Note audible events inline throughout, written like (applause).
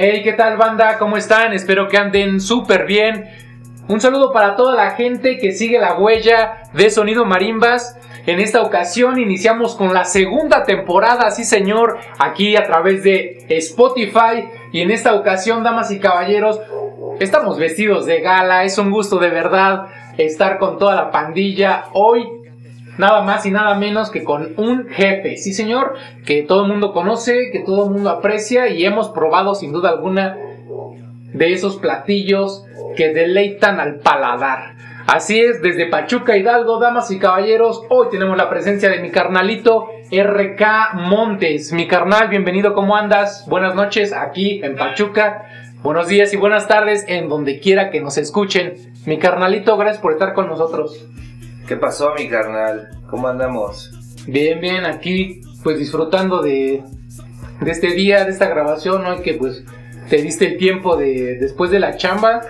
Hey, ¿qué tal banda? ¿Cómo están? Espero que anden súper bien. Un saludo para toda la gente que sigue la huella de Sonido Marimbas. En esta ocasión iniciamos con la segunda temporada, sí señor, aquí a través de Spotify. Y en esta ocasión, damas y caballeros, estamos vestidos de gala. Es un gusto de verdad estar con toda la pandilla. Hoy nada más y nada menos que con un jefe, sí señor, que todo el mundo conoce, que todo el mundo aprecia y hemos probado sin duda alguna de esos platillos que deleitan al paladar. Así es, desde Pachuca Hidalgo, damas y caballeros, hoy tenemos la presencia de mi carnalito RK Montes. Mi carnal, bienvenido, ¿cómo andas? Buenas noches aquí en Pachuca. Buenos días y buenas tardes en donde quiera que nos escuchen. Mi carnalito, gracias por estar con nosotros. ¿Qué pasó, mi carnal? ¿Cómo andamos? Bien, bien, aquí pues disfrutando de, de este día, de esta grabación, ¿no? que pues te diste el tiempo de después de la chamba,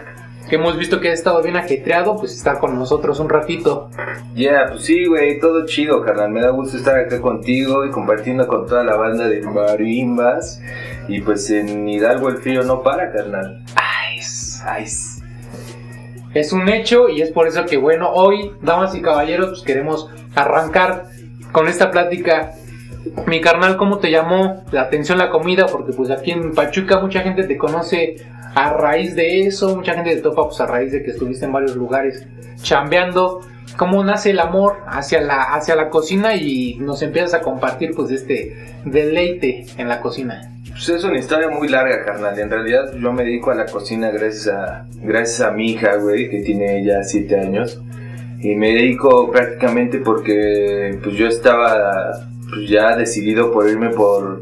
que hemos visto que has estado bien ajetreado, pues estar con nosotros un ratito. Ya, pues sí, güey, todo chido, carnal. Me da gusto estar acá contigo y compartiendo con toda la banda de marimbas. Y pues en Hidalgo el frío no para, carnal. Ay, ay. Es un hecho y es por eso que, bueno, hoy, damas y caballeros, pues queremos arrancar con esta plática. Mi carnal, ¿cómo te llamó la atención la comida? Porque pues aquí en Pachuca mucha gente te conoce a raíz de eso, mucha gente te topa pues a raíz de que estuviste en varios lugares chambeando. ¿Cómo nace el amor hacia la, hacia la cocina y nos empiezas a compartir pues este deleite en la cocina? Pues es una historia muy larga, carnal. En realidad yo me dedico a la cocina gracias a, gracias a mi hija, güey, que tiene ya 7 años. Y me dedico prácticamente porque pues yo estaba pues, ya decidido por irme por,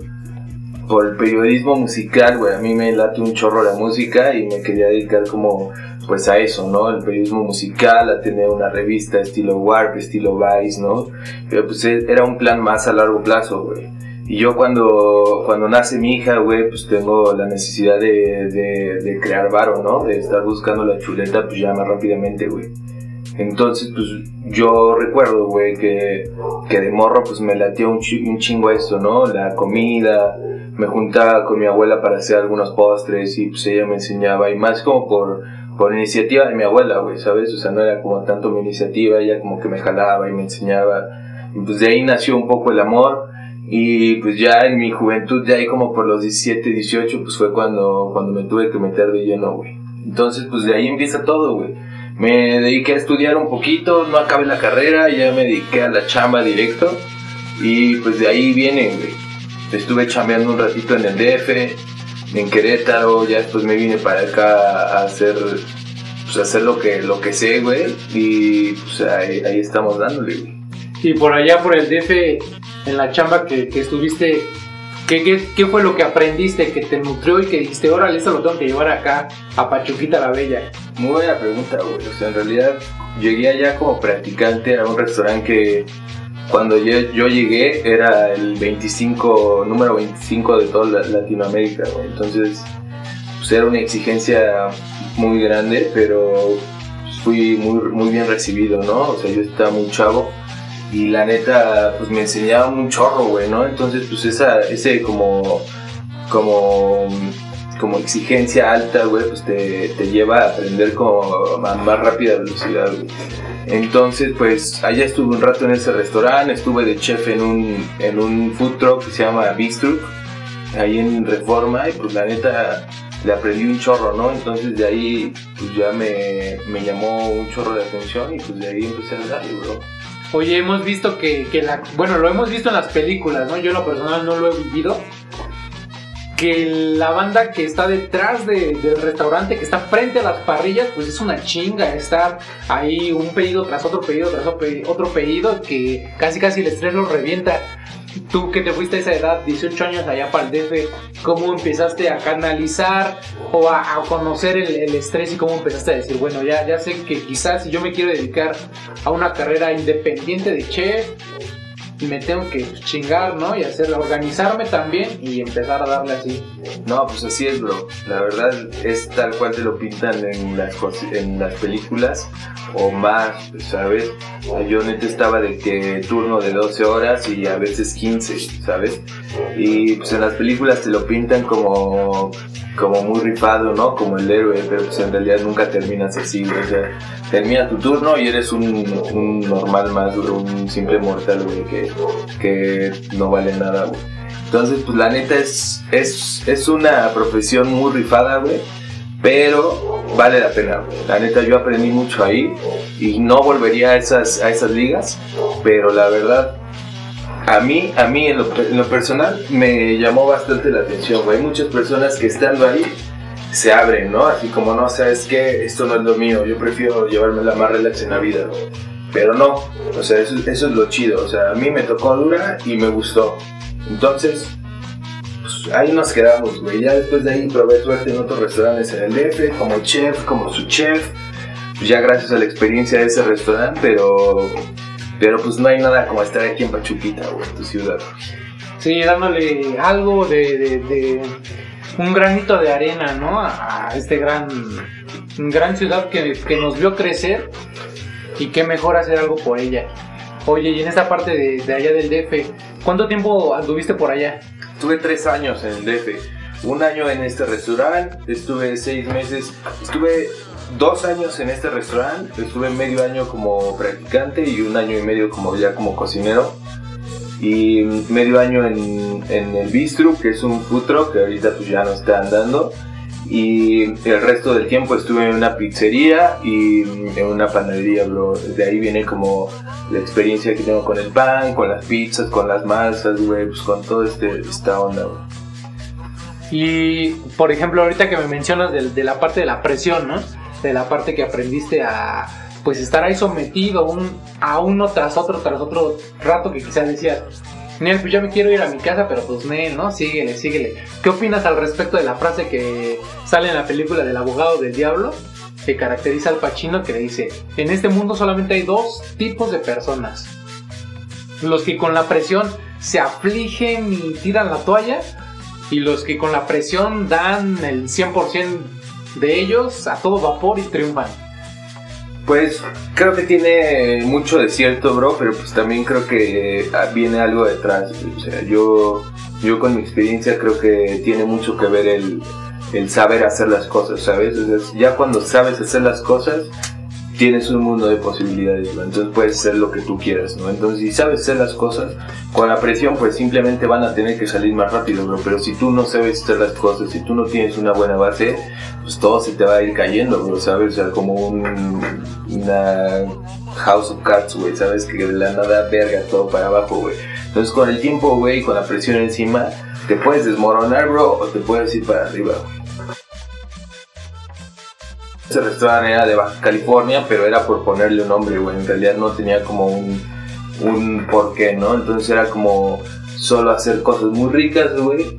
por el periodismo musical, güey. A mí me late un chorro la música y me quería dedicar como pues a eso, ¿no? El periodismo musical, a tener una revista estilo Warp, estilo Vice, ¿no? Pero pues e, era un plan más a largo plazo, güey. Y yo cuando, cuando nace mi hija, güey, pues tengo la necesidad de, de, de crear varo, ¿no? De estar buscando la chuleta, pues ya más rápidamente, güey. Entonces, pues yo recuerdo, güey, que, que de morro, pues me latió un, un chingo esto, ¿no? La comida, me juntaba con mi abuela para hacer algunos postres y pues ella me enseñaba, y más como por, por iniciativa de mi abuela, güey, ¿sabes? O sea, no era como tanto mi iniciativa, ella como que me jalaba y me enseñaba. Y pues de ahí nació un poco el amor y pues ya en mi juventud, ya ahí como por los 17, 18, pues fue cuando, cuando me tuve que meter de lleno, güey. Entonces, pues de ahí empieza todo, güey. Me dediqué a estudiar un poquito, no acabé la carrera, ya me dediqué a la chamba directo. Y pues de ahí viene, güey. Estuve chambeando un ratito en el DF, en Querétaro, ya después me vine para acá a hacer, pues hacer lo que, lo que sé, güey. Y pues ahí, ahí estamos dándole, güey. Y por allá, por el DF, en la chamba que, que estuviste, ¿qué, ¿qué, qué, fue lo que aprendiste, que te nutrió y que dijiste, órale, esto lo tengo que llevar acá a Pachuquita la Bella? Muy buena pregunta, güey. O sea, en realidad llegué allá como practicante a un restaurante que cuando yo, yo llegué era el 25, número 25 de toda Latinoamérica, güey. Entonces, pues era una exigencia muy grande, pero fui muy, muy bien recibido, ¿no? O sea, yo estaba muy chavo y la neta pues me enseñaban un chorro, güey, ¿no? Entonces pues esa, ese como, como, como exigencia alta, güey, pues te, te, lleva a aprender como a más rápida velocidad, güey. Entonces pues allá estuve un rato en ese restaurante, estuve de chef en un, en un food truck que se llama Big Truck, ahí en Reforma, y pues la neta le aprendí un chorro, ¿no? Entonces de ahí pues ya me, me llamó un chorro de atención y pues de ahí empecé a darle, bro. Oye, hemos visto que, la. Bueno, lo hemos visto en las películas, ¿no? Yo lo personal no lo he vivido. Que la banda que está detrás de, del restaurante, que está frente a las parrillas, pues es una chinga estar ahí un pedido tras otro pedido tras otro pedido, que casi casi el estrés revienta. Tú que te fuiste a esa edad, 18 años allá para el DF, ¿cómo empezaste a canalizar o a, conocer el, el, estrés y cómo empezaste a decir, bueno, ya, ya sé que quizás si yo me quiero dedicar a una carrera independiente de chef, me tengo que chingar, ¿no? Y hacer, organizarme también y empezar a darle así. No, pues así es, bro. La verdad es tal cual te lo pintan en las, en las películas o más, ¿sabes? Yo neta estaba de que turno de 12 horas y a veces 15, ¿sabes? Y pues en las películas te lo pintan como como muy rifado, ¿no? Como el héroe, pero pues en realidad nunca terminas así, O sea, termina tu turno y eres un, normal más, un simple mortal, güey, que, que no vale nada, güey. Entonces, pues la neta es, es, es una profesión muy rifada, güey. Pero vale la pena. La neta yo aprendí mucho ahí y no volvería a esas, a esas ligas. Pero la verdad, a mí, a mí en lo, personal me llamó bastante la atención. Hay muchas personas que estando ahí se abren, ¿no? Así como, no, sabes que esto no es lo mío, yo prefiero llevarme la más relax en la vida, Pero no, o sea, eso, es lo chido, o sea, a mí me tocó dura y me gustó. Entonces, pues, ahí nos quedamos, güey. Ya después de ahí probé suerte en otros restaurantes en el DF, como chef, como su chef. Pues ya gracias a la experiencia de ese restaurante, pero pero pues no hay nada como estar aquí en Pachuquita, güey, tu ciudad. Sí, dándole algo de, un granito de arena, ¿no? A este gran, gran ciudad que, que, nos vio crecer y qué mejor hacer algo por ella. Oye, y en esta parte de, de allá del DF, ¿cuánto tiempo anduviste por allá? Estuve tres años en el DF. Un año en este restaurante, estuve seis meses, estuve dos años en este restaurante, estuve medio año como practicante y un año y medio como ya como cocinero. Y medio año en, en el bistro, que es un futuro que ahorita pues ya no está andando. Y el resto del tiempo estuve en una pizzería y en una panadería, bro. De ahí viene como la experiencia que tengo con el pan, con las pizzas, con las masas, güey, pues con todo este, esta onda. Y, por ejemplo, ahorita que me mencionas de, de la parte de la presión, ¿no? De la parte que aprendiste a pues estar ahí sometido a uno tras otro, tras otro rato que quizás decías, Nel, pues ya me quiero ir a mi casa, pero pues Nel, ¿no? Síguele, síguele. ¿Qué opinas al respecto de la frase que sale en la película del abogado del diablo? Que caracteriza al Pachino que le dice, en este mundo solamente hay dos tipos de personas. Los que con la presión se afligen y tiran la toalla y los que con la presión dan el 100% de ellos a todo vapor y triunfan. Pues creo que tiene mucho de cierto, bro, pero pues también creo que ah, viene algo detrás. O sea, yo, yo con mi experiencia creo que tiene mucho que ver el, el saber hacer las cosas, ¿sabes? ya cuando sabes hacer las cosas, tienes un mundo de posibilidades, entonces puedes hacer lo que tú quieras, ¿no? Entonces si sabes hacer las cosas, con la presión pues simplemente van a tener que salir más rápido, bro. pero si tú no sabes hacer las cosas, si tú no tienes una buena base, pues todo se te va a ir cayendo, bro, ¿sabes? O sea, como un, una house of cards, güey, ¿sabes? Que de la nada verga todo para abajo, güey. Entonces con el tiempo, güey, con la presión encima, te puedes desmoronar, bro, o te puedes ir para arriba, güey. Ese restaurante era de Baja California, pero era por ponerle un nombre, güey. En realidad no tenía como un, un porqué, ¿no? Entonces era como solo hacer cosas muy ricas, güey.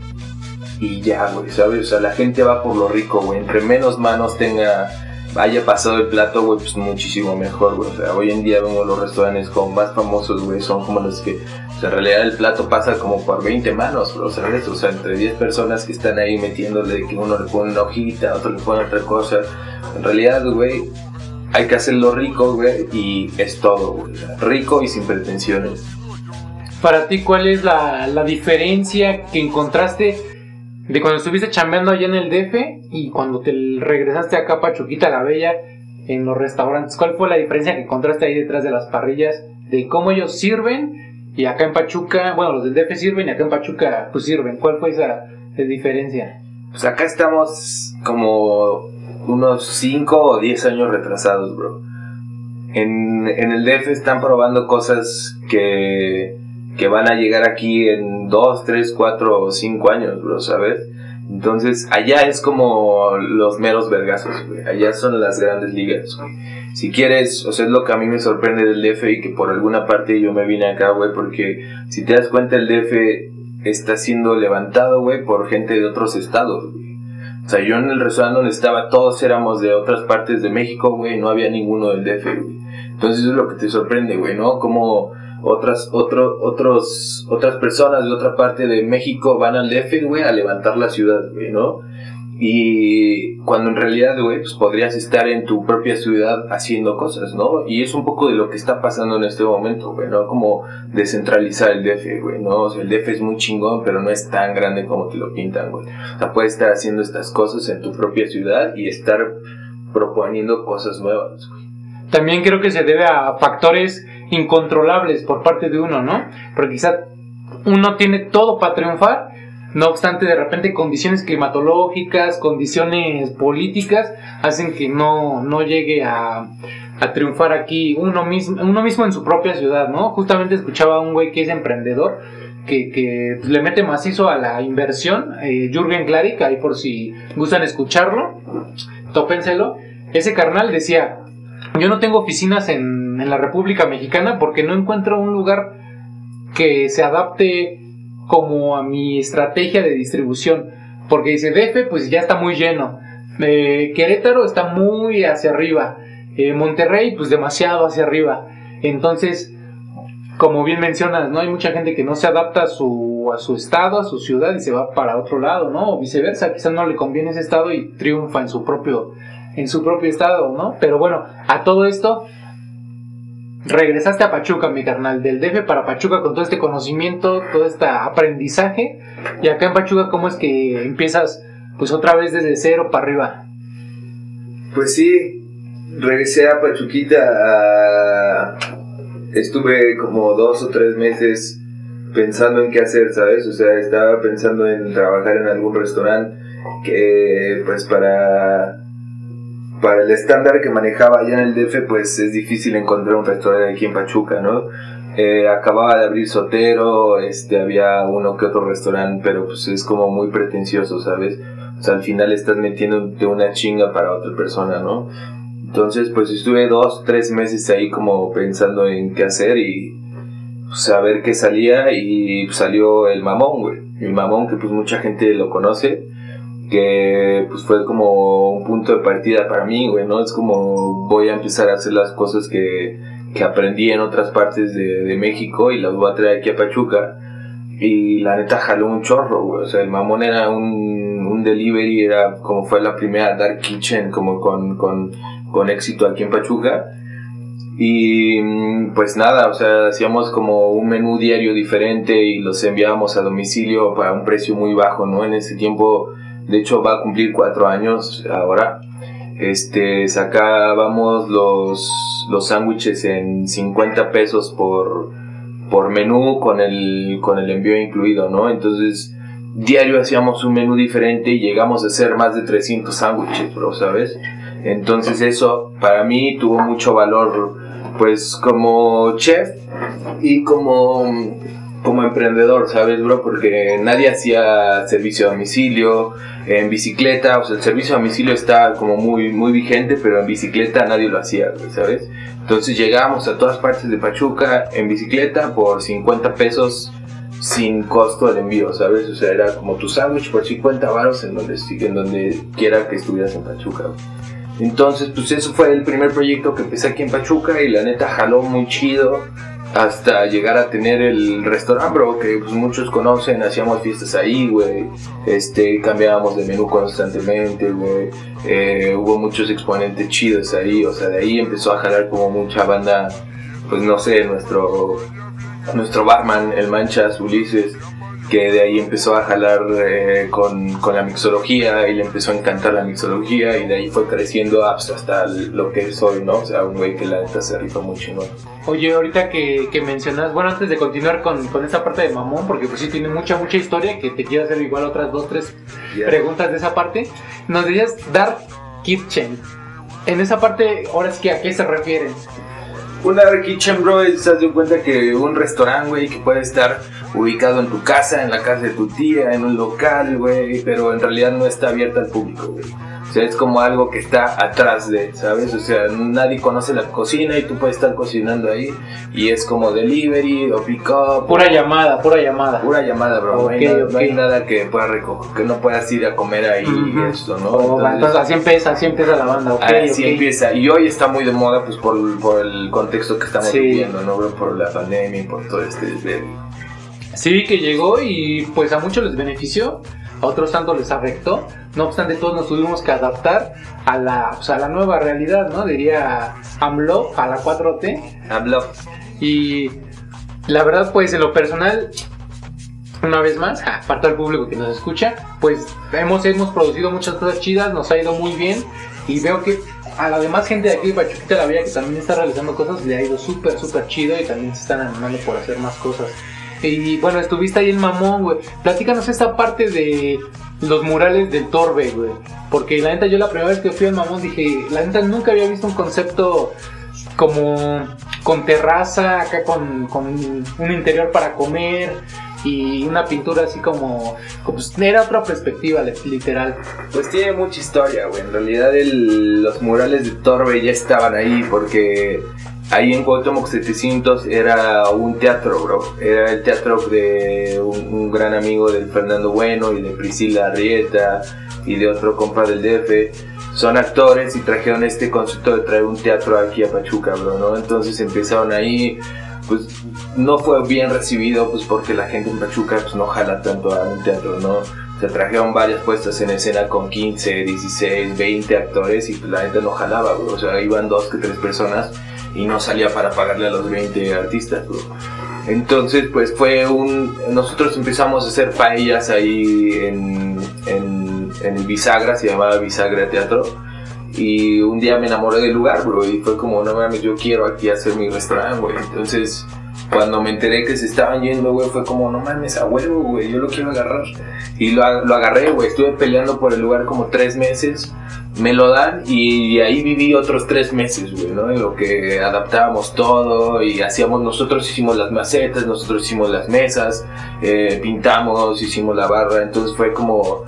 Y ya, güey, ¿sabes? O sea, la gente va por lo rico, güey. Entre menos manos tenga, haya pasado el plato, güey, pues muchísimo mejor, güey. O sea, hoy en día vemos los restaurantes como más famosos, güey, son como los que, o sea, en realidad el plato pasa como por 20 manos, bro, ¿sabes? O sea, entre 10 personas que están ahí metiéndole, que uno le pone una hojita, otro le pone otra cosa. En realidad, güey, hay que hacerlo rico, güey, y es todo, güey. Rico y sin pretensiones. Para ti, ¿cuál es la, la diferencia que encontraste de cuando estuviste chambeando allá en el DF y cuando te regresaste acá a Pachuquita la Bella en los restaurantes? ¿Cuál fue la diferencia que encontraste ahí detrás de las parrillas de cómo ellos sirven y acá en Pachuca, bueno, los del DF sirven y acá en Pachuca pues sirven? ¿Cuál fue esa diferencia? Pues acá estamos como unos 5 o 10 años retrasados, bro. En, en, el DF están probando cosas que, que van a llegar aquí en 2, 3, 4 o 5 años, bro, ¿sabes? Entonces, allá es como los meros vergazos, güey. Allá son las grandes ligas, güey. Si quieres, o sea, es lo que a mí me sorprende del DF y que por alguna parte yo me vine acá, güey, porque si te das cuenta, el DF está siendo levantado, güey, por gente de otros estados, güey. O sea, yo en el restaurante donde estaba, todos éramos de otras partes de México, güey, no había ninguno del DF, güey. Entonces eso es lo que te sorprende, güey, ¿no? Como otras, otro, otros, otras personas de otra parte de México van al DF, güey, a levantar la ciudad, güey, ¿no? Y cuando en realidad, güey, pues podrías estar en tu propia ciudad haciendo cosas, ¿no? Y es un poco de lo que está pasando en este momento, güey, ¿no? Como descentralizar el DF, güey, ¿no? O sea, el DF es muy chingón, pero no es tan grande como te lo pintan, güey. O sea, puedes estar haciendo estas cosas en tu propia ciudad y estar proponiendo cosas nuevas, güey. También creo que se debe a factores incontrolables por parte de uno, ¿no? Porque quizá uno tiene todo para triunfar, no obstante, de repente condiciones climatológicas, condiciones políticas, hacen que no, no llegue a, a triunfar aquí uno mismo, uno mismo en su propia ciudad, ¿no? Justamente escuchaba a un güey que es emprendedor, que, que pues, le mete macizo a la inversión, eh, Jürgen Klarik, ahí por si gustan escucharlo, tópenselo. Ese carnal decía, yo no tengo oficinas en, en la República Mexicana porque no encuentro un lugar que se adapte como a mi estrategia de distribución. Porque dice, DF pues ya está muy lleno. Eh, Querétaro está muy hacia arriba. Eh, Monterrey pues demasiado hacia arriba. Entonces, como bien mencionas, ¿no? Hay mucha gente que no se adapta a su, a su estado, a su ciudad y se va para otro lado, ¿no? O viceversa, quizás no le conviene ese estado y triunfa en su propio, en su propio estado, ¿no? Pero bueno, a todo esto, regresaste a Pachuca, mi carnal, del DF para Pachuca con todo este conocimiento, todo este aprendizaje. Y acá en Pachuca, ¿cómo es que empiezas pues otra vez desde cero para arriba? Pues sí, regresé a Pachuquita, estuve como dos o tres meses pensando en qué hacer, ¿sabes? O sea, estaba pensando en trabajar en algún restaurante que pues para para el estándar que manejaba allá en el DF, pues es difícil encontrar un restaurante aquí en Pachuca, ¿no? Eh, acababa de abrir Sotero, este, había uno que otro restaurante, pero pues es como muy pretencioso, ¿sabes? O sea, al final estás metiéndote una chinga para otra persona, ¿no? Entonces, pues estuve dos, tres meses ahí como pensando en qué hacer y pues, a ver qué salía y salió el mamón, güey. El mamón que pues mucha gente lo conoce que pues fue como un punto de partida para mí, güey, ¿no? Es como voy a empezar a hacer las cosas que, que aprendí en otras partes de, de, México y las voy a traer aquí a Pachuca. Y la neta jaló un chorro, güey. O sea, el mamón era un, un delivery, era como fue la primera Dark Kitchen, como con, con, con éxito aquí en Pachuca. Y pues nada, o sea, hacíamos como un menú diario diferente y los enviábamos a domicilio para un precio muy bajo, ¿no? En ese tiempo de hecho va a cumplir cuatro años ahora. Este, sacábamos los, los sándwiches en 50 pesos por, por menú con el, con el envío incluido, ¿no? Entonces, diario hacíamos un menú diferente y llegamos a hacer más de 300 sándwiches, bro, ¿sabes? Entonces eso para mí tuvo mucho valor, pues como chef y como como emprendedor, ¿sabes, bro? Porque nadie hacía servicio a domicilio, en bicicleta, o sea, el servicio a domicilio está como muy, muy vigente, pero en bicicleta nadie lo hacía, ¿sabes? Entonces llegábamos a todas partes de Pachuca en bicicleta por 50 pesos sin costo de envío, ¿sabes? O sea, era como tu sándwich por 50 varos en donde, en donde quiera que estuvieras en Pachuca. Entonces, pues eso fue el primer proyecto que empecé aquí en Pachuca y la neta jaló muy chido hasta llegar a tener el restaurante, bro, que pues, muchos conocen, hacíamos fiestas ahí, güey, este, cambiábamos de menú constantemente, güey, eh, hubo muchos exponentes chidos ahí, o sea, de ahí empezó a jalar como mucha banda, pues no sé, nuestro, nuestro barman, el Manchas, Ulises, que de ahí empezó a jalar eh, con, con, la mixología y le empezó a encantar la mixología y de ahí fue creciendo hasta lo que es hoy, ¿no? O sea, un güey que la neta se rifa muy chingón. Oye, ahorita que, que mencionas, bueno, antes de continuar con, con esa parte de Mamón, porque pues sí tiene mucha, mucha historia, que te quiero hacer igual otras dos, tres preguntas de esa parte, nos decías Dark Kitchen. En esa parte, ahora sí que a qué se refieren. Una Kitchen, bro, es, de cuenta que un restaurante, güey, que puede estar ubicado en tu casa, en la casa de tu tía, en un local, güey, pero en realidad no está abierta al público, güey. Sea, es como algo que está atrás de, ¿sabes? O sea, nadie conoce la cocina y tú puedes estar cocinando ahí y es como delivery o pick up. Pura llamada, pura llamada. Pura llamada, bro. no, hay nada, no, hay nada, que puedas recoger, que no puedas ir a comer ahí y esto, ¿no? Oh, entonces, así empieza, así empieza la banda. Okay, así empieza. Y hoy está muy de moda, pues por, por el contexto que estamos viviendo, ¿no, bro? Por la pandemia y por todo este Sí, que llegó y pues a muchos les benefició, a otros tanto les afectó. No obstante, todos nos tuvimos que adaptar a la, pues, a la nueva realidad, ¿no? Diría AMLO, a la 4T. AMLO. Y la verdad, pues en lo personal, una vez más, aparte del público que nos escucha, pues hemos, hemos producido muchas cosas chidas, nos ha ido muy bien y veo que a la demás gente de aquí de Pachuquita la Villa que también está realizando cosas le ha ido súper, súper chido y también se están animando por hacer más cosas. Y bueno, estuviste ahí en Mamón, güey. Platícanos esta parte de los murales del Torbe, güey. Porque la neta, yo la primera vez que fui al Mamón dije, la neta nunca había visto un concepto como con terraza, acá con, con un interior para comer y una pintura así como, pues, era otra perspectiva literal. Pues tiene mucha historia, güey. En realidad los murales de Torbe ya estaban ahí porque ahí en Cuauhtémoc 700 era un teatro, bro. Era el teatro de un, gran amigo del Fernando Bueno y de Priscila Arrieta y de otro compa del DF. Son actores y trajeron este concepto de traer un teatro aquí a Pachuca, bro, ¿no? Entonces empezaron ahí, pues no fue bien recibido, pues porque la gente en Pachuca pues no jala tanto a un teatro, ¿no? Se trajeron varias puestas en escena con 15, 16, 20 actores y pues la gente no jalaba, bro. O sea, iban dos que tres personas y no salía para pagarle a los 20 artistas, Entonces, pues fue un... Nosotros empezamos a hacer paellas ahí en, en, en Bisagra, se llamaba Bisagra Teatro. Y un día me enamoré del lugar, bro, y fue como, no mames, yo quiero aquí hacer mi restaurante, güey. Entonces, cuando me enteré que se estaban yendo, güey, fue como, no mames, a huevo, güey, yo lo quiero agarrar. Y lo, lo agarré, güey, estuve peleando por el lugar como tres meses me lo dan y ahí viví otros tres meses, güey, ¿no? En lo que adaptábamos todo y hacíamos, nosotros hicimos las macetas, nosotros hicimos las mesas, eh, pintamos, hicimos la barra, entonces fue como,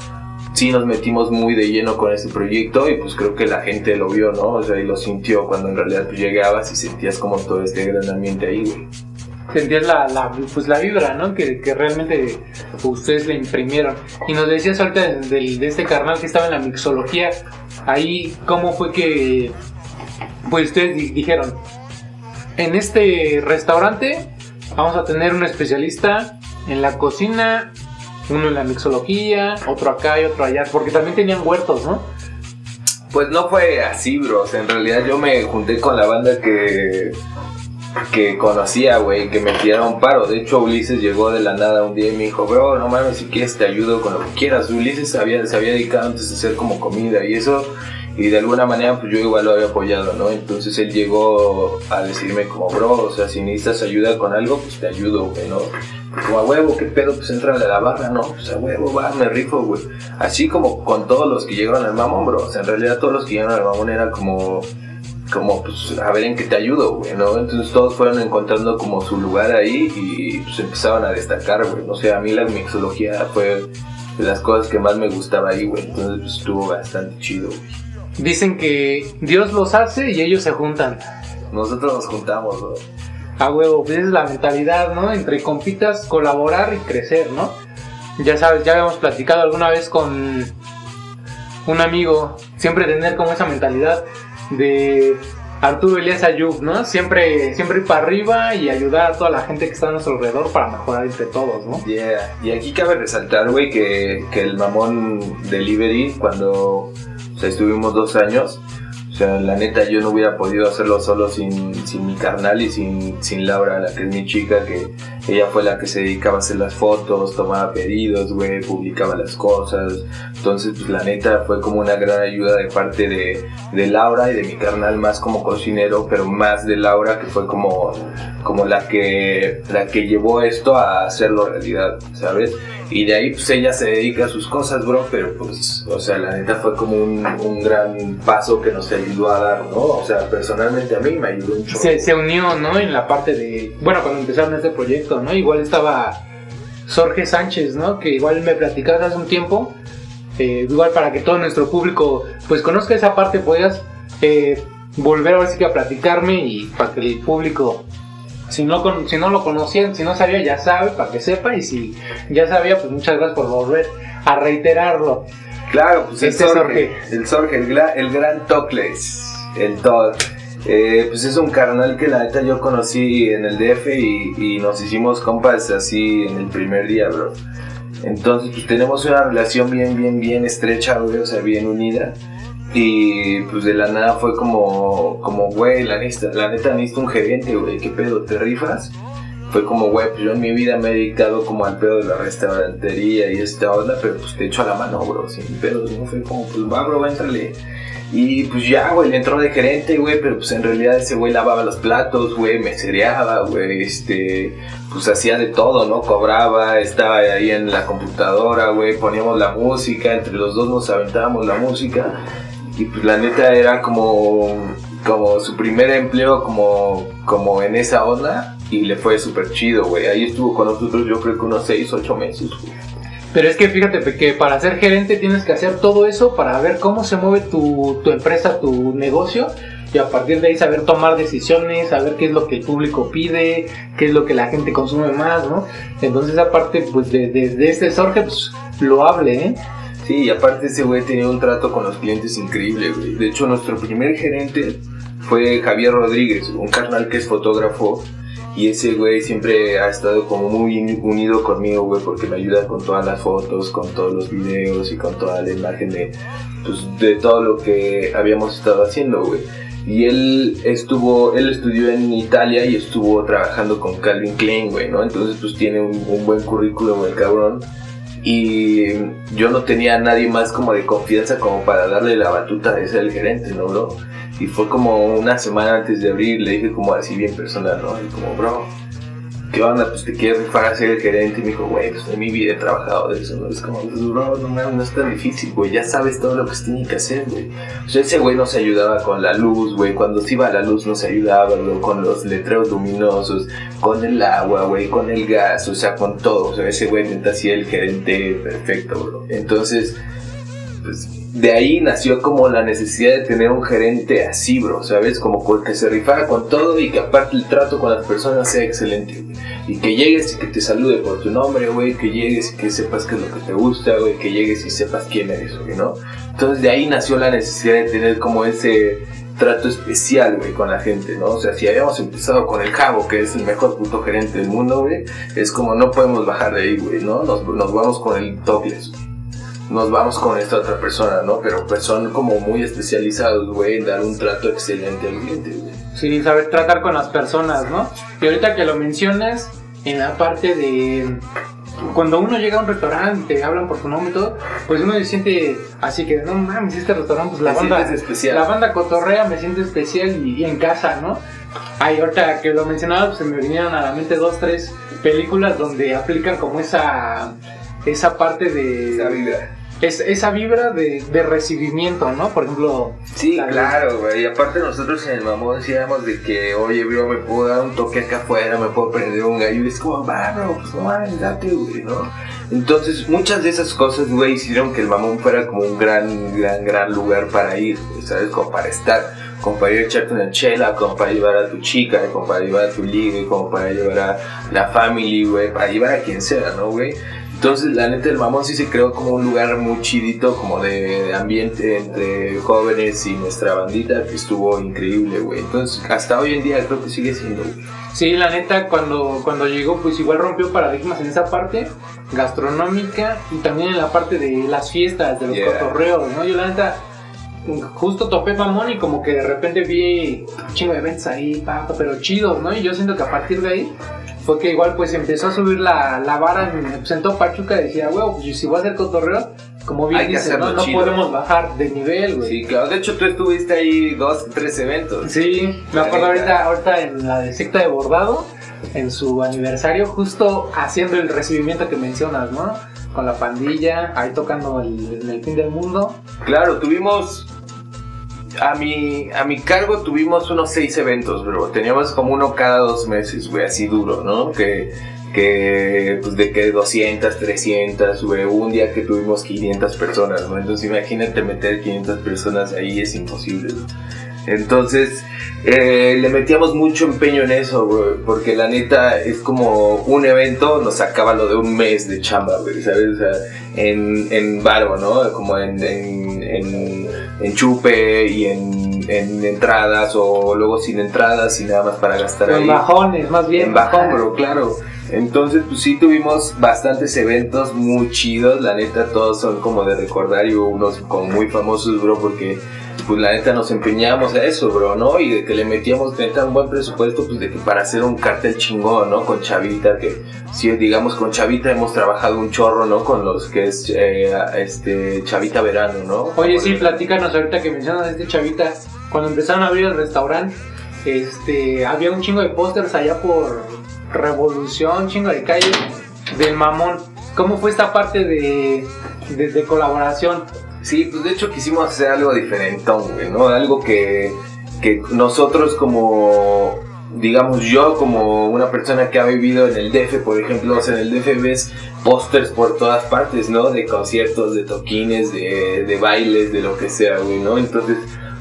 sí nos metimos muy de lleno con ese proyecto y pues creo que la gente lo vio, ¿no? O sea, y lo sintió cuando en realidad pues llegabas y sentías como todo este gran ambiente ahí, güey sentías la, la, pues la vibra, ¿no? Que, que, realmente ustedes le imprimieron. Y nos decías ahorita de, de, este carnal que estaba en la mixología, ahí cómo fue que pues ustedes dijeron, en este restaurante vamos a tener un especialista en la cocina, uno en la mixología, otro acá y otro allá, porque también tenían huertos, ¿no? Pues no fue así, bro. en realidad yo me junté con la banda que que conocía, güey, que me tirara un paro. De hecho, Ulises llegó de la nada un día y me dijo, bro, no mames, si quieres te ayudo con lo que quieras. Ulises había, se había dedicado antes a hacer como comida y eso, y de alguna manera, pues yo igual lo había apoyado, ¿no? Entonces él llegó a decirme como, bro, o sea, si necesitas ayuda con algo, pues te ayudo, güey, ¿no? Como a huevo, ¿qué pedo? Pues entra a la barra, ¿no? Pues a huevo, va, me rifo, güey. Así como con todos los que llegaron al mamón, bro. O sea, en realidad todos los que llegaron al mamón era como como pues a ver en qué te ayudo, güey, ¿no? Entonces todos fueron encontrando como su lugar ahí y pues empezaban a destacar, güey. O sea, a mí la mixología fue de las cosas que más me gustaba ahí, güey. Entonces pues, estuvo bastante chido, güey. Dicen que Dios los hace y ellos se juntan. Nosotros nos juntamos, güey. A huevo, pues es la mentalidad, ¿no? Entre compitas, colaborar y crecer, ¿no? Ya sabes, ya habíamos platicado alguna vez con un amigo, siempre tener como esa mentalidad de Arturo Elías Ayub, ¿no? Siempre, siempre ir para arriba y ayudar a toda la gente que está a nuestro alrededor para mejorar entre todos, ¿no? Yeah, y aquí cabe resaltar, güey, que, que el mamón delivery, cuando estuvimos dos años, sea, la neta yo no hubiera podido hacerlo solo sin, sin mi carnal y sin, sin Laura, la que es mi chica, que ella fue la que se dedicaba a hacer las fotos, tomaba pedidos, güey, publicaba las cosas. Entonces, pues la neta fue como una gran ayuda de parte de, de Laura y de mi carnal más como cocinero, pero más de Laura que fue como, como la, que, la que llevó esto a hacerlo realidad, ¿sabes? Y de ahí, pues ella se dedica a sus cosas, bro, pero pues, o sea, la neta fue como un, un gran paso que nos ayudó a dar, ¿no? O sea, personalmente a mí me ayudó mucho. Se, unió, ¿no? En la parte de, bueno, cuando empezaron este proyecto, ¿no? Igual estaba Jorge Sánchez, ¿no? Que igual me platicaste hace un tiempo. Eh, igual para que todo nuestro público pues conozca esa parte, puedas eh, volver a ver si que a platicarme y para que el público si no, si no lo conocían, si no sabía, ya sabe, para que sepa. Y si ya sabía, pues muchas gracias por volver a reiterarlo. Claro, pues este el Sorge, el Sorge, el, el gran Tocles, el Todd. Eh, pues es un carnal que la neta yo conocí en el DF y, y, nos hicimos compas así en el primer día, bro. Entonces, pues tenemos una relación bien, bien, bien estrecha, güey, o sea, bien unida. Y pues de la nada fue como, como, güey, la, neta, la neta necesito un gerente, güey, ¿qué pedo? ¿Te rifas? Fue como, güey, pues yo en mi vida me he dedicado como al pedo de la restaurantería y esta onda, pero pues te echo a la mano, bro, sin pedos, ¿no? Fue como, pues va, bro, entrale. Y pues ya, güey, le entró de gerente, güey, pero pues en realidad ese güey lavaba los platos, güey, me cereaba, güey, este, pues hacía de todo, ¿no? Cobraba, estaba ahí en la computadora, güey, poníamos la música, entre los dos nos aventábamos la música y pues la neta era como, como su primer empleo como, como en esa onda y le fue súper chido, güey. Ahí estuvo con nosotros yo creo que unos 6, 8 meses, Pero es que fíjate que para ser gerente tienes que hacer todo eso para ver cómo se mueve tu, tu empresa, tu negocio y a partir de ahí saber tomar decisiones, saber qué es lo que el público pide, qué es lo que la gente consume más, ¿no? Entonces aparte pues de, de, este Sorge pues lo hable, ¿eh? Sí, y aparte ese güey tenía un trato con los clientes increíble, güey. De hecho, nuestro primer gerente fue Javier Rodríguez, un carnal que es fotógrafo. Y ese güey siempre ha estado como muy unido conmigo, güey, porque me ayuda con todas las fotos, con todos los videos y con toda la imagen de, pues, de todo lo que habíamos estado haciendo, güey. Y él estuvo, él estudió en Italia y estuvo trabajando con Calvin Klein, güey, ¿no? Entonces, pues tiene un, un buen currículum el cabrón y yo no tenía a nadie más como de confianza como para darle la batuta de ser el gerente, ¿no, bro? Y fue como una semana antes de abrir, le dije como así bien personal, ¿no? Y como, bro, ¿qué onda? Pues te quieres rifar a ser el gerente. Y me dijo, güey, pues en mi vida he trabajado de eso, ¿no? Es como, pues, bro, no, no es tan difícil, güey. Ya sabes todo lo que se tiene que hacer, güey. O sea, ese güey no se ayudaba con la luz, güey. Cuando se iba a la luz no se ayudaba, bro. Con los letreros luminosos, con el agua, güey, con el gas, o sea, con todo. O sea, ese güey neta hacía el gerente perfecto, bro. Entonces, pues de ahí nació como la necesidad de tener un gerente así, bro, ¿sabes? Como que se rifara con todo y que aparte el trato con las personas sea excelente, Y que llegues y que te salude por tu nombre, güey, que llegues y que sepas qué es lo que te gusta, güey, que llegues y sepas quién eres, güey, ¿no? Entonces de ahí nació la necesidad de tener como ese trato especial, güey, con la gente, ¿no? O sea, si habíamos empezado con el Cabo, que es el mejor puto gerente del mundo, güey, es como no podemos bajar de ahí, güey, ¿no? Nos, nos vamos con el Tocles, nos vamos con esta otra persona, ¿no? Pero pues son como muy especializados, güey, en dar un trato excelente al cliente, güey. Sí, saber tratar con las personas, ¿no? Y ahorita que lo mencionas, en la parte de cuando uno llega a un restaurante, te hablan por tu nombre y todo, pues uno se siente así que, no mames, este restaurante, pues la banda, especial. la banda cotorrea, me siente especial y, en casa, ¿no? Ay, ahorita que lo mencionaba, pues se me vinieron a la mente dos, tres películas donde aplican como esa, esa parte de... Esa vida es, esa vibra de, de, recibimiento, ¿no? Por ejemplo. Sí, claro, güey. Y aparte nosotros en el mamón decíamos de que, oye, bro, me puedo dar un toque acá afuera, me puedo prender un gallo. Y es como, va, bro, pues no mames, date, güey, ¿no? Entonces, muchas de esas cosas, güey, hicieron que el mamón fuera como un gran, gran, gran lugar para ir, ¿sabes? Como para estar, como para ir a echarte una chela, como para llevar a tu chica, como para llevar a tu ligue, como para llevar a la family, güey, para llevar a quien sea, ¿no, güey? Entonces, la neta, el mamón sí se creó como un lugar muy chidito, como de, ambiente entre jóvenes y nuestra bandita, que estuvo increíble, güey. Entonces, hasta hoy en día creo que sigue siendo, Sí, la neta, cuando, cuando llegó, pues igual rompió paradigmas en esa parte gastronómica y también en la parte de las fiestas, de los cotorreos, ¿no? Yo, la neta, justo topé mamón y como que de repente vi chingo de eventos ahí, papá, pero chidos, ¿no? Y yo siento que a partir de ahí fue que igual pues empezó a subir la, la vara, me presentó Pachuca y decía, huevo, pues si voy a hacer cotorreo, como bien dice, ¿no? no podemos bajar de nivel, güey. Sí, claro, de hecho tú estuviste ahí dos, tres eventos. Sí, me acuerdo ahorita, ahorita en la de secta de bordado, en su aniversario, justo haciendo el recibimiento que mencionas, ¿no? Con la pandilla, ahí tocando el, en el fin del mundo. Claro, tuvimos a mi, a mi cargo tuvimos unos seis eventos, bro. Teníamos como uno cada dos meses, güey, así duro, ¿no? Que, que pues de que 200, 300, güey, un día que tuvimos 500 personas, ¿no? Entonces imagínate meter 500 personas ahí es imposible, ¿no? Entonces eh, le metíamos mucho empeño en eso, güey, porque la neta es como un evento nos sacaba lo de un mes de chamba, güey, ¿sabes? O sea, en, en varo, ¿no? Como en, en chupe y en, en entradas o luego sin entradas y nada más para gastar ahí. En bajones, más bien. En bajón, bro, claro. Entonces, pues sí tuvimos bastantes eventos muy chidos, la neta todos son como de recordar y hubo unos como muy famosos, bro, porque pues la neta nos empeñamos a eso, bro, ¿no? Y de que le metíamos neta un buen presupuesto, pues de que para hacer un cartel chingón, ¿no? Con Chavita, que si digamos con Chavita hemos trabajado un chorro, ¿no? Con los que es eh, este Chavita Verano, ¿no? Oye, sí, platícanos ahorita que mencionas a este Chavita, cuando empezaron a abrir el restaurante, este, había un chingo de pósters allá por Revolución, chingo de calle, del mamón. ¿Cómo fue esta parte de, de, de colaboración? Sí, pues de hecho quisimos hacer algo diferente, güey, ¿no? Algo que, que nosotros como, digamos yo como una persona que ha vivido en el DF, por ejemplo, o sea, en el DF ves pósters por todas partes, ¿no? De conciertos, de toquines, de, de bailes, de lo que sea, güey, ¿no? Entonces,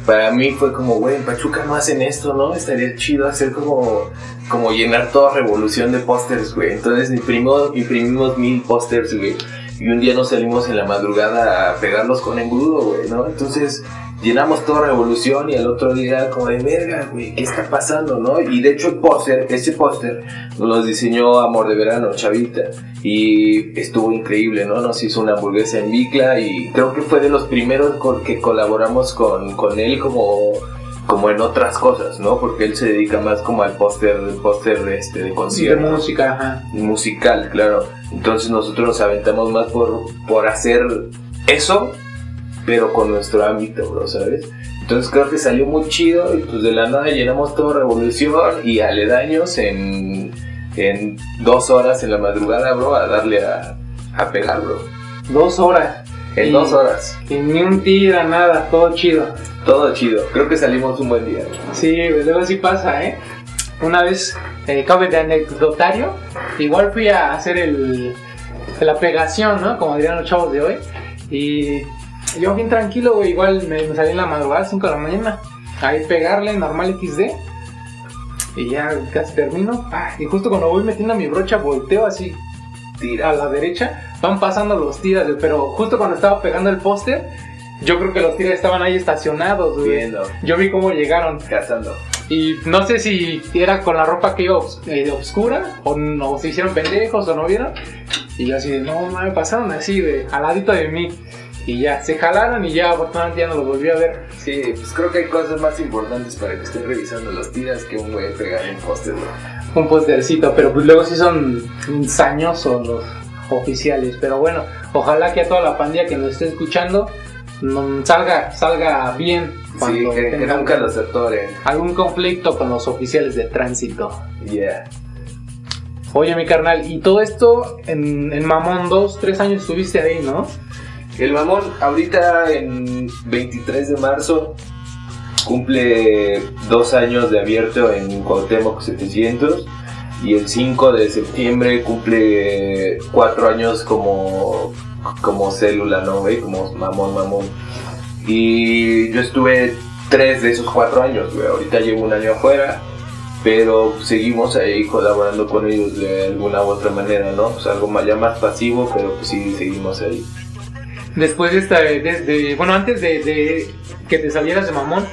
para mí fue como, güey, en Pachuca no hacen esto, ¿no? Estaría chido hacer como, como llenar toda revolución de pósters, güey. Entonces imprimimos, imprimimos mil pósters, güey y un día nos salimos en la madrugada a pegarlos con engrudo, güey, ¿no? Entonces llenamos toda revolución y al otro día como de verga, güey, ¿qué está pasando, no? Y de hecho el póster, ese póster nos diseñó Amor de Verano, Chavita, y estuvo increíble, ¿no? Nos hizo una hamburguesa en Bicla y creo que fue de los primeros con que colaboramos con, con él como como en otras cosas, ¿no? Porque él se dedica más como al póster, póster este, de concierto. De música, ajá. Musical, claro. Entonces nosotros nos aventamos más por, por hacer eso, pero con nuestro ámbito, bro, ¿sabes? Entonces creo que salió muy chido y pues de la nada llenamos todo Revolución y aledaños en, en dos horas en la madrugada, bro, a darle a, a pegar, bro. Dos horas. En Y- dos horas. Y ni un tira, nada, todo chido. Todo chido. Creo que salimos un buen día. Sí, pues luego sí pasa, ¿eh? Una vez, eh, cabe de anecdotario, igual fui a hacer el, la pegación, ¿no? Como dirían los chavos de hoy. Y yo bien tranquilo, güey, igual me, me salí en la madrugada, 5 de la mañana, ahí pegarle normal XD. Y ya casi termino. Ah, y justo cuando voy metiendo mi brocha, volteo así a la derecha, van pasando los tiras, güey, pero justo cuando estaba pegando el póster, yo creo que los tiras estaban ahí estacionados, güey. Viendo. Yo vi cómo llegaron. Cazando. Y no sé si era con la ropa que iba obs- eh, oscura o no se hicieron pendejos o no vieron. Y yo así de, no mames, pasaron así de al ladito de mí. Y ya, se jalaron y ya afortunadamente ya no los volví a ver. Sí, pues creo que hay cosas más importantes para que estén revisando los tiras que un güey pegar un póster, bro. Un postercito, pero pues luego sí son ensañosos los oficiales. Pero bueno, ojalá que a toda la pandilla que nos esté escuchando no, salga, salga bien Sí, cuando que, que nunca los atoren. algún conflicto con los oficiales de tránsito. Yeah. Oye, mi carnal, y todo esto en, en Mamón, dos, tres años estuviste ahí, ¿no? El mamón, ahorita en 23 de marzo, cumple dos años de abierto en Cuauhtémoc 700 y el 5 de septiembre cumple cuatro años como, como célula, ¿no, güey? Como mamón, mamón. Y yo estuve tres de esos cuatro años. Ahorita llevo un año afuera, pero seguimos ahí colaborando con ellos de alguna u otra manera, ¿no? Pues algo ya más pasivo, pero pues sí, seguimos ahí. Después de esta, desde, bueno, antes de, de que te salieras de Mamón,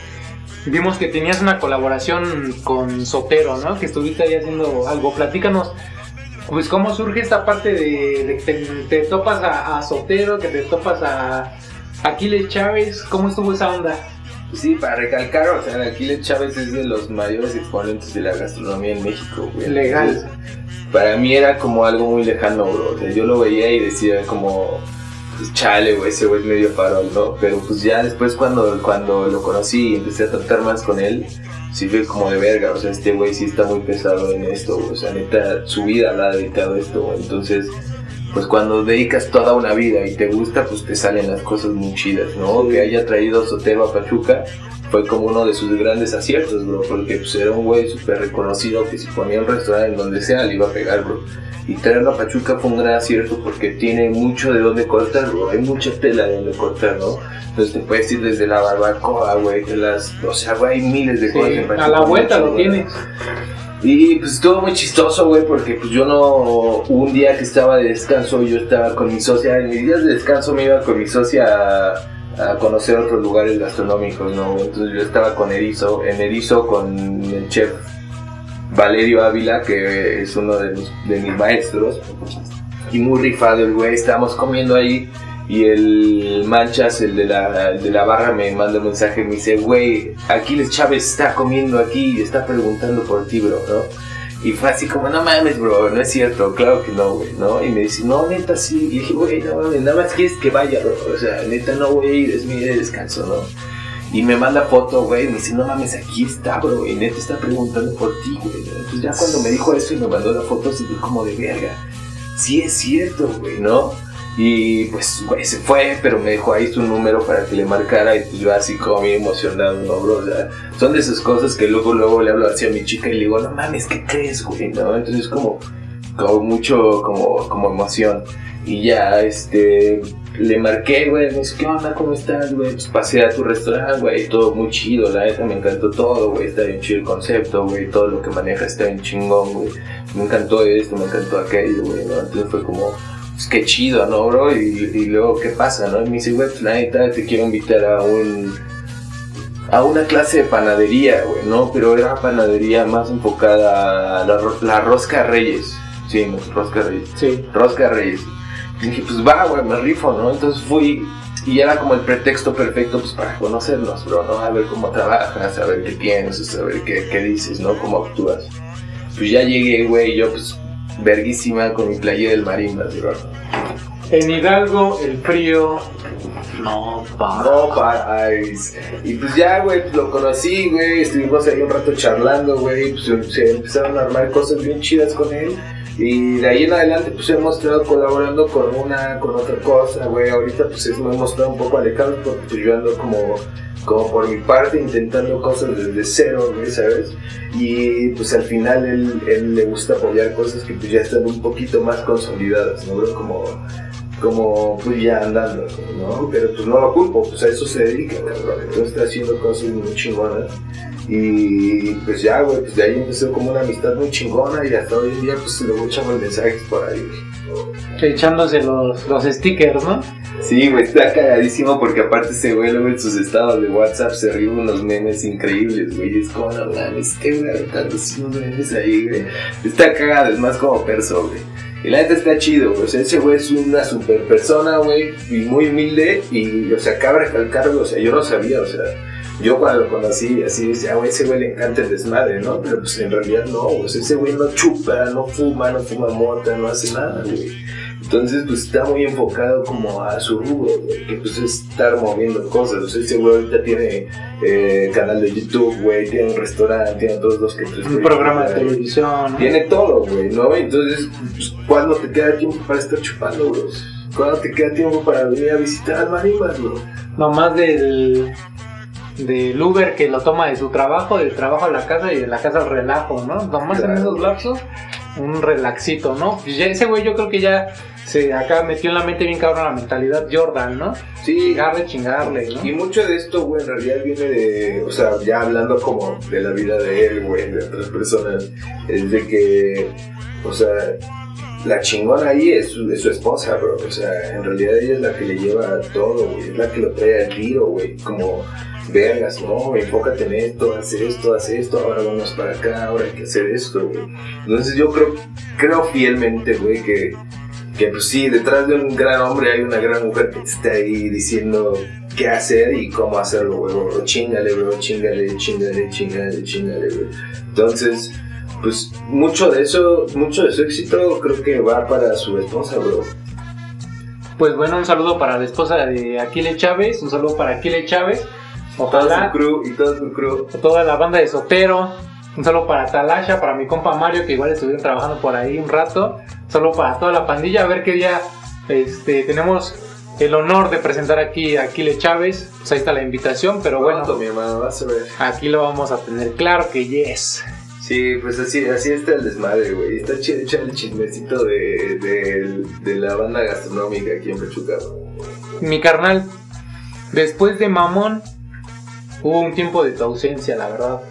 vimos que tenías una colaboración con Sotero, ¿no? Que estuviste ahí haciendo algo. Platícanos, pues, cómo surge esta parte de, de que te, te topas a, a Sotero, que te topas a Aquiles Chávez, ¿cómo estuvo esa onda? Sí, para recalcar, o sea, Aquiles Chávez es de los mayores exponentes de la gastronomía en México, güey. Legal. Entonces, para mí era como algo muy lejano, bro. O sea, yo lo veía y decía como, chale, güey, ese güey es medio farol, ¿no? Pero pues ya después cuando, cuando lo conocí y empecé a tratar más con él, sí fue como de verga, o sea, este güey sí está muy pesado en esto. O sea, neta, su vida la ha dedicado a esto, güey. Entonces, pues cuando dedicas toda una vida y te gusta, pues te salen las cosas muy chidas, ¿no? Que haya traído Sotero a Pachuca fue como uno de sus grandes aciertos, bro, porque pues era un güey súper reconocido que si ponía un restaurante en donde sea le iba a pegar, bro. Y traerlo a Pachuca fue un gran acierto porque tiene mucho de dónde cortar, bro. Hay mucha tela de dónde cortar, ¿no? Entonces te puedes ir desde la barbacoa, güey, de las... O sea, güey, hay miles de cosas en A la vuelta lo tienes. Y pues estuvo muy chistoso, güey, porque pues yo no, un día que estaba de descanso, yo estaba con mi socia, en mis días de descanso me iba con mi socia a, a conocer otros lugares gastronómicos, ¿no? Entonces yo estaba con Erizo, en Erizo con el chef Valerio Ávila, que es uno de mis, maestros, y muy rifado el güey, estábamos comiendo ahí y el Manchas, el de la, de la barra, me manda un mensaje, me dice, güey, Aquiles Chávez está comiendo aquí y está preguntando por ti, bro, ¿no? Y fue así como, no mames, bro, no es cierto, claro que no, güey, ¿no? Y me dice, no, neta, sí. Y dije, güey, no mames, nada más quieres que vaya, bro. O sea, neta, no voy a ir, es mi descanso, ¿no? Y me manda foto, güey, y me dice, no mames, aquí está, bro, y neta está preguntando por ti, güey. Entonces ya cuando me dijo eso y me mandó la foto, se vi como de verga. Sí es cierto, güey, ¿no? Y pues, güey, se fue, pero me dejó ahí su número para que le marcara y pues yo así como bien emocionado, ¿no, bro? O sea, son de esas cosas que luego, luego le hablo así a mi chica y le digo, no mames, ¿qué crees, güey? ¿No? Entonces como, como mucho, como, como emoción. Y ya, este, le marqué, güey, me dice, ¿qué onda? ¿Cómo estás, güey? Pues pasé a tu restaurante, güey, todo muy chido, la neta, me encantó todo, güey, está bien chido el concepto, güey, todo lo que maneja está bien chingón, güey. Me encantó esto, me encantó aquello, güey, ¿no? Entonces fue como pues qué chido, ¿no, bro? Y, y, luego, ¿qué pasa, no? Y me dice, güey, pues la neta, te quiero invitar a un... A una clase de panadería, güey, ¿no? Pero era panadería más enfocada a la, la rosca reyes. Sí, no, rosca reyes. Sí. Rosca reyes. Y dije, pues va, güey, me rifo, ¿no? Entonces fui y era como el pretexto perfecto pues para conocernos, bro, ¿no? A ver cómo trabajas, a ver qué piensas, a ver qué, qué dices, ¿no? Cómo actúas. Pues ya llegué, güey, yo pues verguísima con mi playa del Marimbas, bro. En Hidalgo, el frío. No, para. No, para. Y pues ya, güey, pues lo conocí, güey. Estuvimos ahí un rato charlando, güey. Pues se empezaron a armar cosas bien chidas con él. Y de ahí en adelante, pues hemos estado colaborando con una, con otra cosa, güey. Ahorita, pues hemos estado un poco alejados porque pues, yo ando como como por mi parte intentando cosas desde cero, ¿sabes? Y pues al final él, él, le gusta apoyar cosas que pues ya están un poquito más consolidadas, ¿no? Como, como pues ya andando, ¿no? Pero pues no lo culpo, pues a eso se dedica, cabrón. Entonces está haciendo cosas muy chingonas. Y pues ya, güey, pues de ahí empezó como una amistad muy chingona y hasta hoy en día pues luego echamos mensajes por ahí. Echándose los, los stickers, ¿no? Sí, güey, está cagadísimo porque aparte ese güey luego en sus estados de WhatsApp se ríe unos memes increíbles, güey. Es como, no mames, qué tantos memes ahí, güey. Está cagado, es más como perso, güey. Y la neta está chido, güey. O sea, ese güey es una super persona, güey, y muy humilde. Y, o sea, cabe recalcarlo, o sea, yo no sabía, o sea, yo cuando lo conocí, así decía, güey, ese güey le encanta el desmadre, ¿no? Pero pues en realidad no, o sea, ese güey no chupa, no fuma, no fuma mota, no hace nada, güey. Entonces, pues está muy enfocado como a su rubro, que pues es estar moviendo cosas. O sea, ese güey ahorita tiene eh, canal de YouTube, güey, tiene un restaurante, tiene todos los que Un programa de televisión. Tiene todo, güey, ¿no? Entonces, pues, ¿cuándo te queda tiempo para estar chupando, bro? ¿Cuándo te queda tiempo para venir a visitar a Marimas, bro? Nomás del del Uber que lo toma de su trabajo, del trabajo a la casa y de la casa al relajo, ¿no? Nomás en esos lapsos, un relaxito, ¿no? Pues ya ese güey yo creo que ya se acá metió en la mente bien cabrón la mentalidad Jordan, ¿no? Sí. Chingarle, chingarle, ¿no? Y mucho de esto, güey, en realidad viene de, o sea, ya hablando como de la vida de él, güey, de otras personas, es de que, o sea, la chingona ahí es su, es su esposa, bro. O sea, en realidad ella es la que le lleva todo, güey. Es la que lo trae al tiro, güey. Como, vergas, no, enfócate en esto, haz esto, haz esto, ahora vamos para acá, ahora hay que hacer esto, güey. Entonces yo creo, creo fielmente, güey, que que pues sí, detrás de un gran hombre hay una gran mujer que está ahí diciendo qué hacer y cómo hacerlo, güey. Chingale, bro, chingale, chingale, chingale, chingale, güey. Entonces, pues mucho de eso, mucho de su éxito creo que va para su esposa, bro. Pues bueno, un saludo para la esposa de Aquile Chávez, un saludo para Aquile Chávez. Ojalá. Todo su crew y todo su crew. Toda la banda de Sotero. Un saludo para Talasha, para mi compa Mario, que igual estuvieron trabajando por ahí un rato. Solo para toda la pandilla, a ver qué día este, tenemos el honor de presentar aquí a Aquile Chávez. Pues ahí está la invitación, pero bueno. mi hermano, vas a ver. Aquí lo vamos a tener, claro que yes. Sí, pues así, así está el desmadre, güey. Está chido el chismecito de, de, de, la banda gastronómica aquí en Pachuca. Mi carnal, después de Mamón, hubo un tiempo de tu ausencia, la verdad.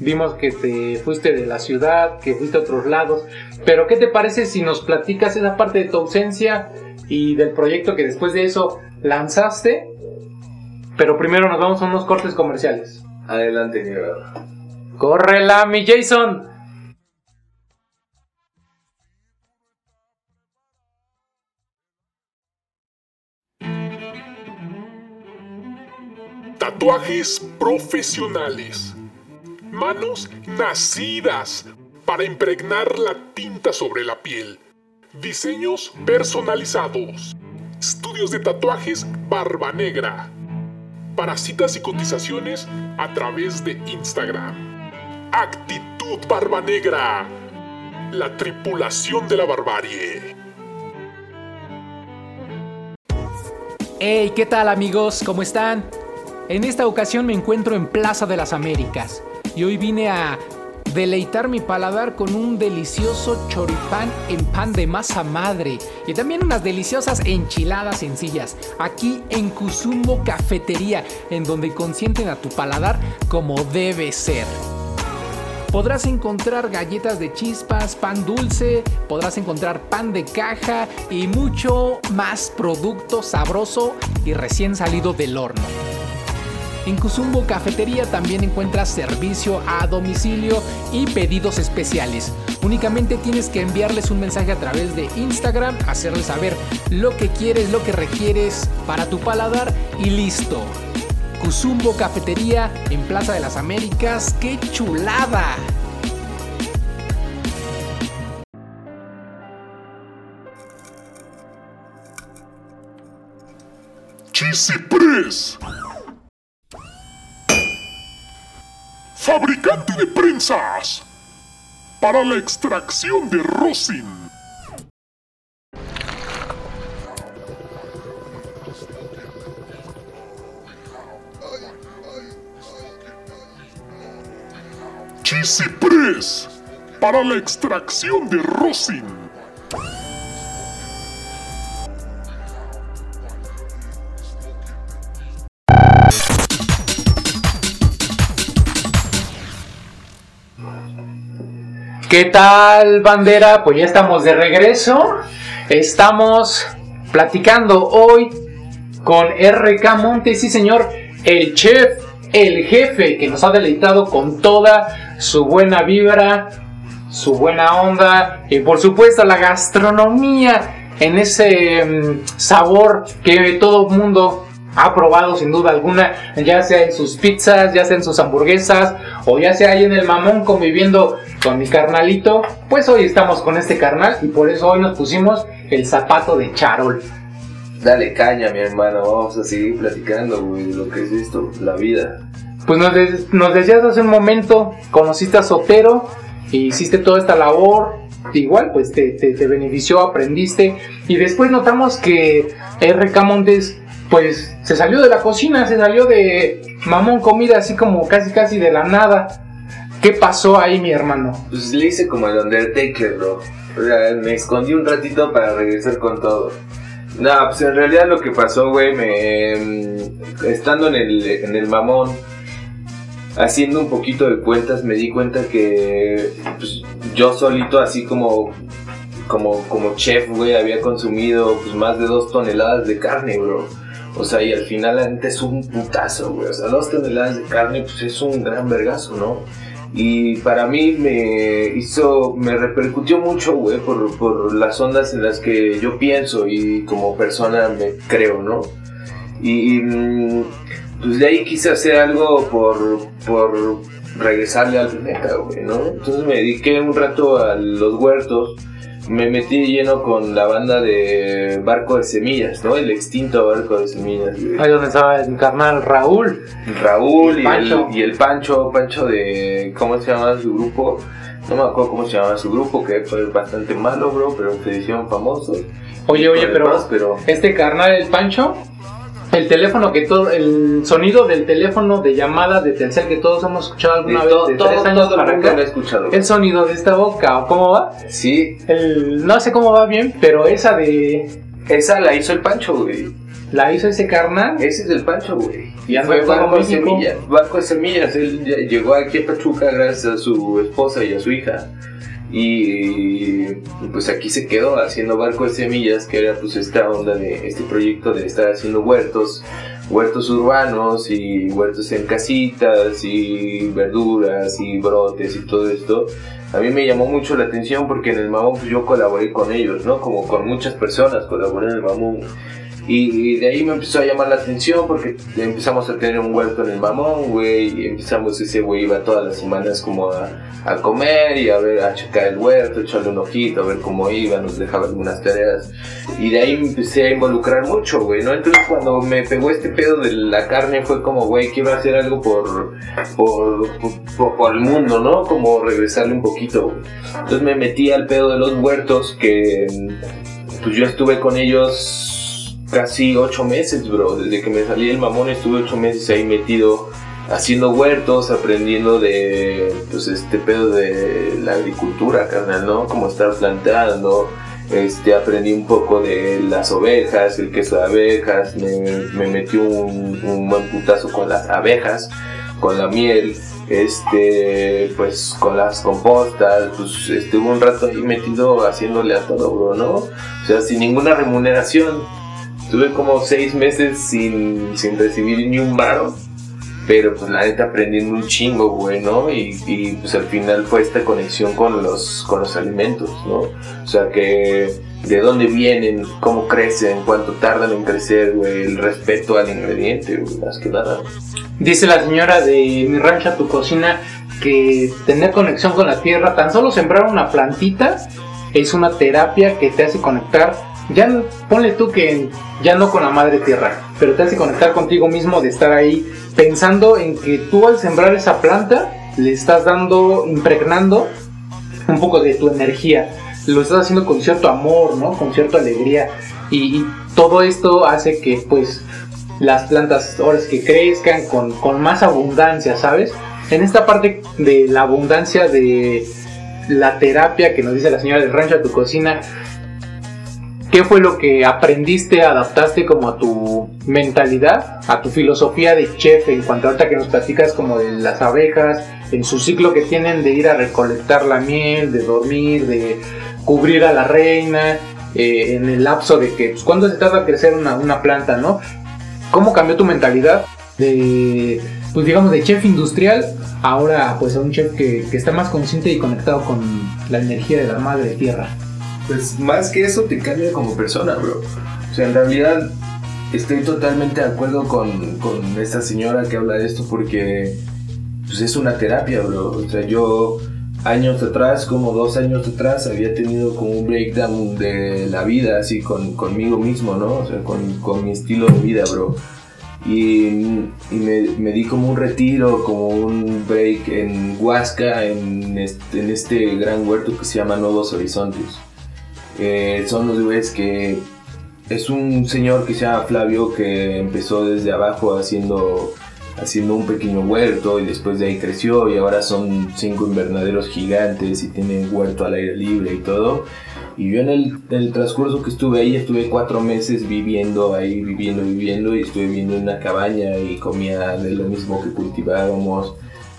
Vimos que te fuiste de la ciudad, que fuiste a otros lados. Pero, ¿qué te parece si nos platicas esa parte de tu ausencia y del proyecto que después de eso lanzaste? Pero primero nos vamos a unos cortes comerciales. Adelante, mi hermano. ¡Córrela, mi Jason! Tatuajes profesionales. Manos nacidas para impregnar la tinta sobre la piel. Diseños personalizados. Estudios de tatuajes Barba Negra. Para citas y cotizaciones a través de Instagram. Actitud Barba Negra. La tripulación de la barbarie. Hey, ¿qué tal amigos? ¿Cómo están? En esta ocasión me encuentro en Plaza de las Américas y hoy vine a deleitar mi paladar con un delicioso choripán en pan de masa madre y también unas deliciosas enchiladas sencillas aquí en Kuzumbo Cafetería en donde consienten a tu paladar como debe ser. Podrás encontrar galletas de chispas, pan dulce, podrás encontrar pan de caja y mucho más producto sabroso y recién salido del horno. En Kuzumbo Cafetería también encuentras servicio a domicilio y pedidos especiales. Únicamente tienes que enviarles un mensaje a través de Instagram, hacerles saber lo que quieres, lo que requieres para tu paladar y listo. Kuzumbo Cafetería en Plaza de las Américas. ¡Qué chulada! Chisipres. Fabricante de prensas para la extracción de rosin. Chisipres para la extracción de rosin. ¿Qué tal, bandera? Pues ya estamos de regreso. Estamos platicando hoy con RK Montes, sí señor, el chef, el jefe que nos ha deleitado con toda su buena vibra, su buena onda y por supuesto la gastronomía en ese mm, sabor que todo mundo ha probado sin duda alguna, ya sea en sus pizzas, ya sea en sus hamburguesas o ya sea ahí en el mamón conviviendo con mi carnalito, pues hoy estamos con este carnal y por eso hoy nos pusimos el zapato de charol. Dale caña, mi hermano, vamos a seguir platicando, güey, de lo que es esto, la vida. Pues nos, decías hace un momento, conociste a Sotero y hiciste toda esta labor, igual pues te, te, benefició, aprendiste y después notamos que RK Montes pues se salió de la cocina, se salió de mamón comida así como casi casi de la nada. ¿Qué pasó ahí, mi hermano? Pues le hice como el Undertaker, bro. O sea, me escondí un ratito para regresar con todo. No, pues en realidad lo que pasó, güey, me... Mm, estando en el, en el mamón, haciendo un poquito de cuentas, me di cuenta que pues, yo solito, así como, como, como chef, güey, había consumido pues, más de dos toneladas de carne, bro. O sea, y al final la gente es un putazo, güey. O sea, dos toneladas de carne, pues es un gran vergazo, ¿no? Y para mí me hizo, me repercutió mucho, güey, por, por las ondas en las que yo pienso y como persona me creo, ¿no? Y, mm, pues de ahí quise hacer algo por, por regresarle al planeta, güey, ¿no? Entonces me dediqué un rato a los huertos me metí lleno con la banda de Barco de Semillas, ¿no? El extinto Barco de Semillas. Ahí donde estaba el carnal Raúl. Raúl y, el, y, el, Pancho, Pancho de, ¿cómo se llama su grupo? No me acuerdo cómo se llamaba su grupo, que fue bastante malo, bro, pero se hicieron famosos. Oye, oye, pero, pero este carnal, el Pancho, el teléfono que todo, el sonido del teléfono de llamada de Telcel que todos hemos escuchado alguna vez de todo, tres años todo el para acá, escuchado. el sonido de esta boca, ¿o cómo va? Sí, El, no sé cómo va bien, pero esa de esa la hizo el Pancho, güey. la hizo ese carnal. Ese es el Pancho, güey. Y fue Barco de. Semillas. Barco de Semillas. Él llegó aquí a Pachuca gracias a su esposa y a su hija. Y, pues aquí se quedó haciendo Barco de Semillas, que era pues esta onda de este proyecto de estar haciendo huertos, huertos urbanos y huertos en casitas y verduras y brotes y todo esto. A mí me llamó mucho la atención porque en el Mamón pues, yo colaboré con ellos, ¿no? Como con muchas personas colaboré en el Mamón. Y de ahí me empezó a llamar la atención porque empezamos a tener un huerto en el mamón, güey. Empezamos, ese güey iba todas las semanas como a, a comer y a ver, a checar el huerto, echarle un ojito, a ver cómo iba, nos dejaba algunas tareas. Y de ahí me empecé a involucrar mucho, güey, ¿no? Entonces cuando me pegó este pedo de la carne fue como, güey, quiero hacer algo por, por, por, por el mundo, ¿no? Como regresarle un poquito, güey. Entonces me metí al pedo de los huertos que pues yo estuve con ellos casi ocho meses, bro. Desde que me salí del mamón estuve ocho meses ahí metido haciendo huertos, aprendiendo de pues este pedo de la agricultura, carnal, ¿no? Como estar plantando. Este, aprendí un poco de las ovejas, el queso de abejas, me, me metí un, un buen putazo con las abejas, con la miel, este, pues con las compostas, pues estuve un rato ahí metido haciéndole a todo, bro, ¿no? O sea, sin ninguna remuneración. Estuve como seis meses sin, sin recibir ni un varo. Pero pues la neta aprendiendo un chingo, güey, ¿no? Y, y, pues al final fue esta conexión con los, con los alimentos, ¿no? O sea que de dónde vienen, cómo crecen, cuánto tardan en crecer, güey, el respeto al ingrediente, güey, más que nada. Dice la señora de mi rancho a tu cocina que tener conexión con la tierra, tan solo sembrar una plantita es una terapia que te hace conectar. Ya ponle tú que ya no con la madre tierra, pero te hace conectar contigo mismo de estar ahí pensando en que tú al sembrar esa planta le estás dando, impregnando un poco de tu energía. Lo estás haciendo con cierto amor, ¿no? Con cierta alegría. Y, todo esto hace que pues las plantas ahora que crezcan con, con más abundancia, ¿sabes? En esta parte de la abundancia de la terapia que nos dice la señora del rancho a tu cocina, ¿qué fue lo que aprendiste, adaptaste como a tu mentalidad, a tu filosofía de chef en cuanto a ahorita que nos platicas como de las abejas, en su ciclo que tienen de ir a recolectar la miel, de dormir, de cubrir a la reina, eh, en el lapso de que, pues, ¿cuándo se tarda crecer una, una planta, no? ¿Cómo cambió tu mentalidad de, pues digamos, de chef industrial ahora pues a un chef que, que está más consciente y conectado con la energía de la madre tierra? Pues más que eso te cambia como persona, bro. O sea, en realidad estoy totalmente de acuerdo con, con esta señora que habla de esto porque pues es una terapia, bro. O sea, yo años atrás, como dos años atrás, había tenido como un breakdown de la vida, así con, conmigo mismo, ¿no? O sea, con, con mi estilo de vida, bro. Y, y me, me di como un retiro, como un break en Huasca, en este, en este gran huerto que se llama Nuevos Horizontes. Eh, son los güeyes que es un señor que se llama Flavio que empezó desde abajo haciendo haciendo un pequeño huerto y después de ahí creció y ahora son cinco invernaderos gigantes y tienen huerto al aire libre y todo. Y yo en el, en el transcurso que estuve ahí, estuve cuatro meses viviendo ahí, viviendo, viviendo y estuve viviendo en una cabaña y comía de lo mismo que cultivábamos.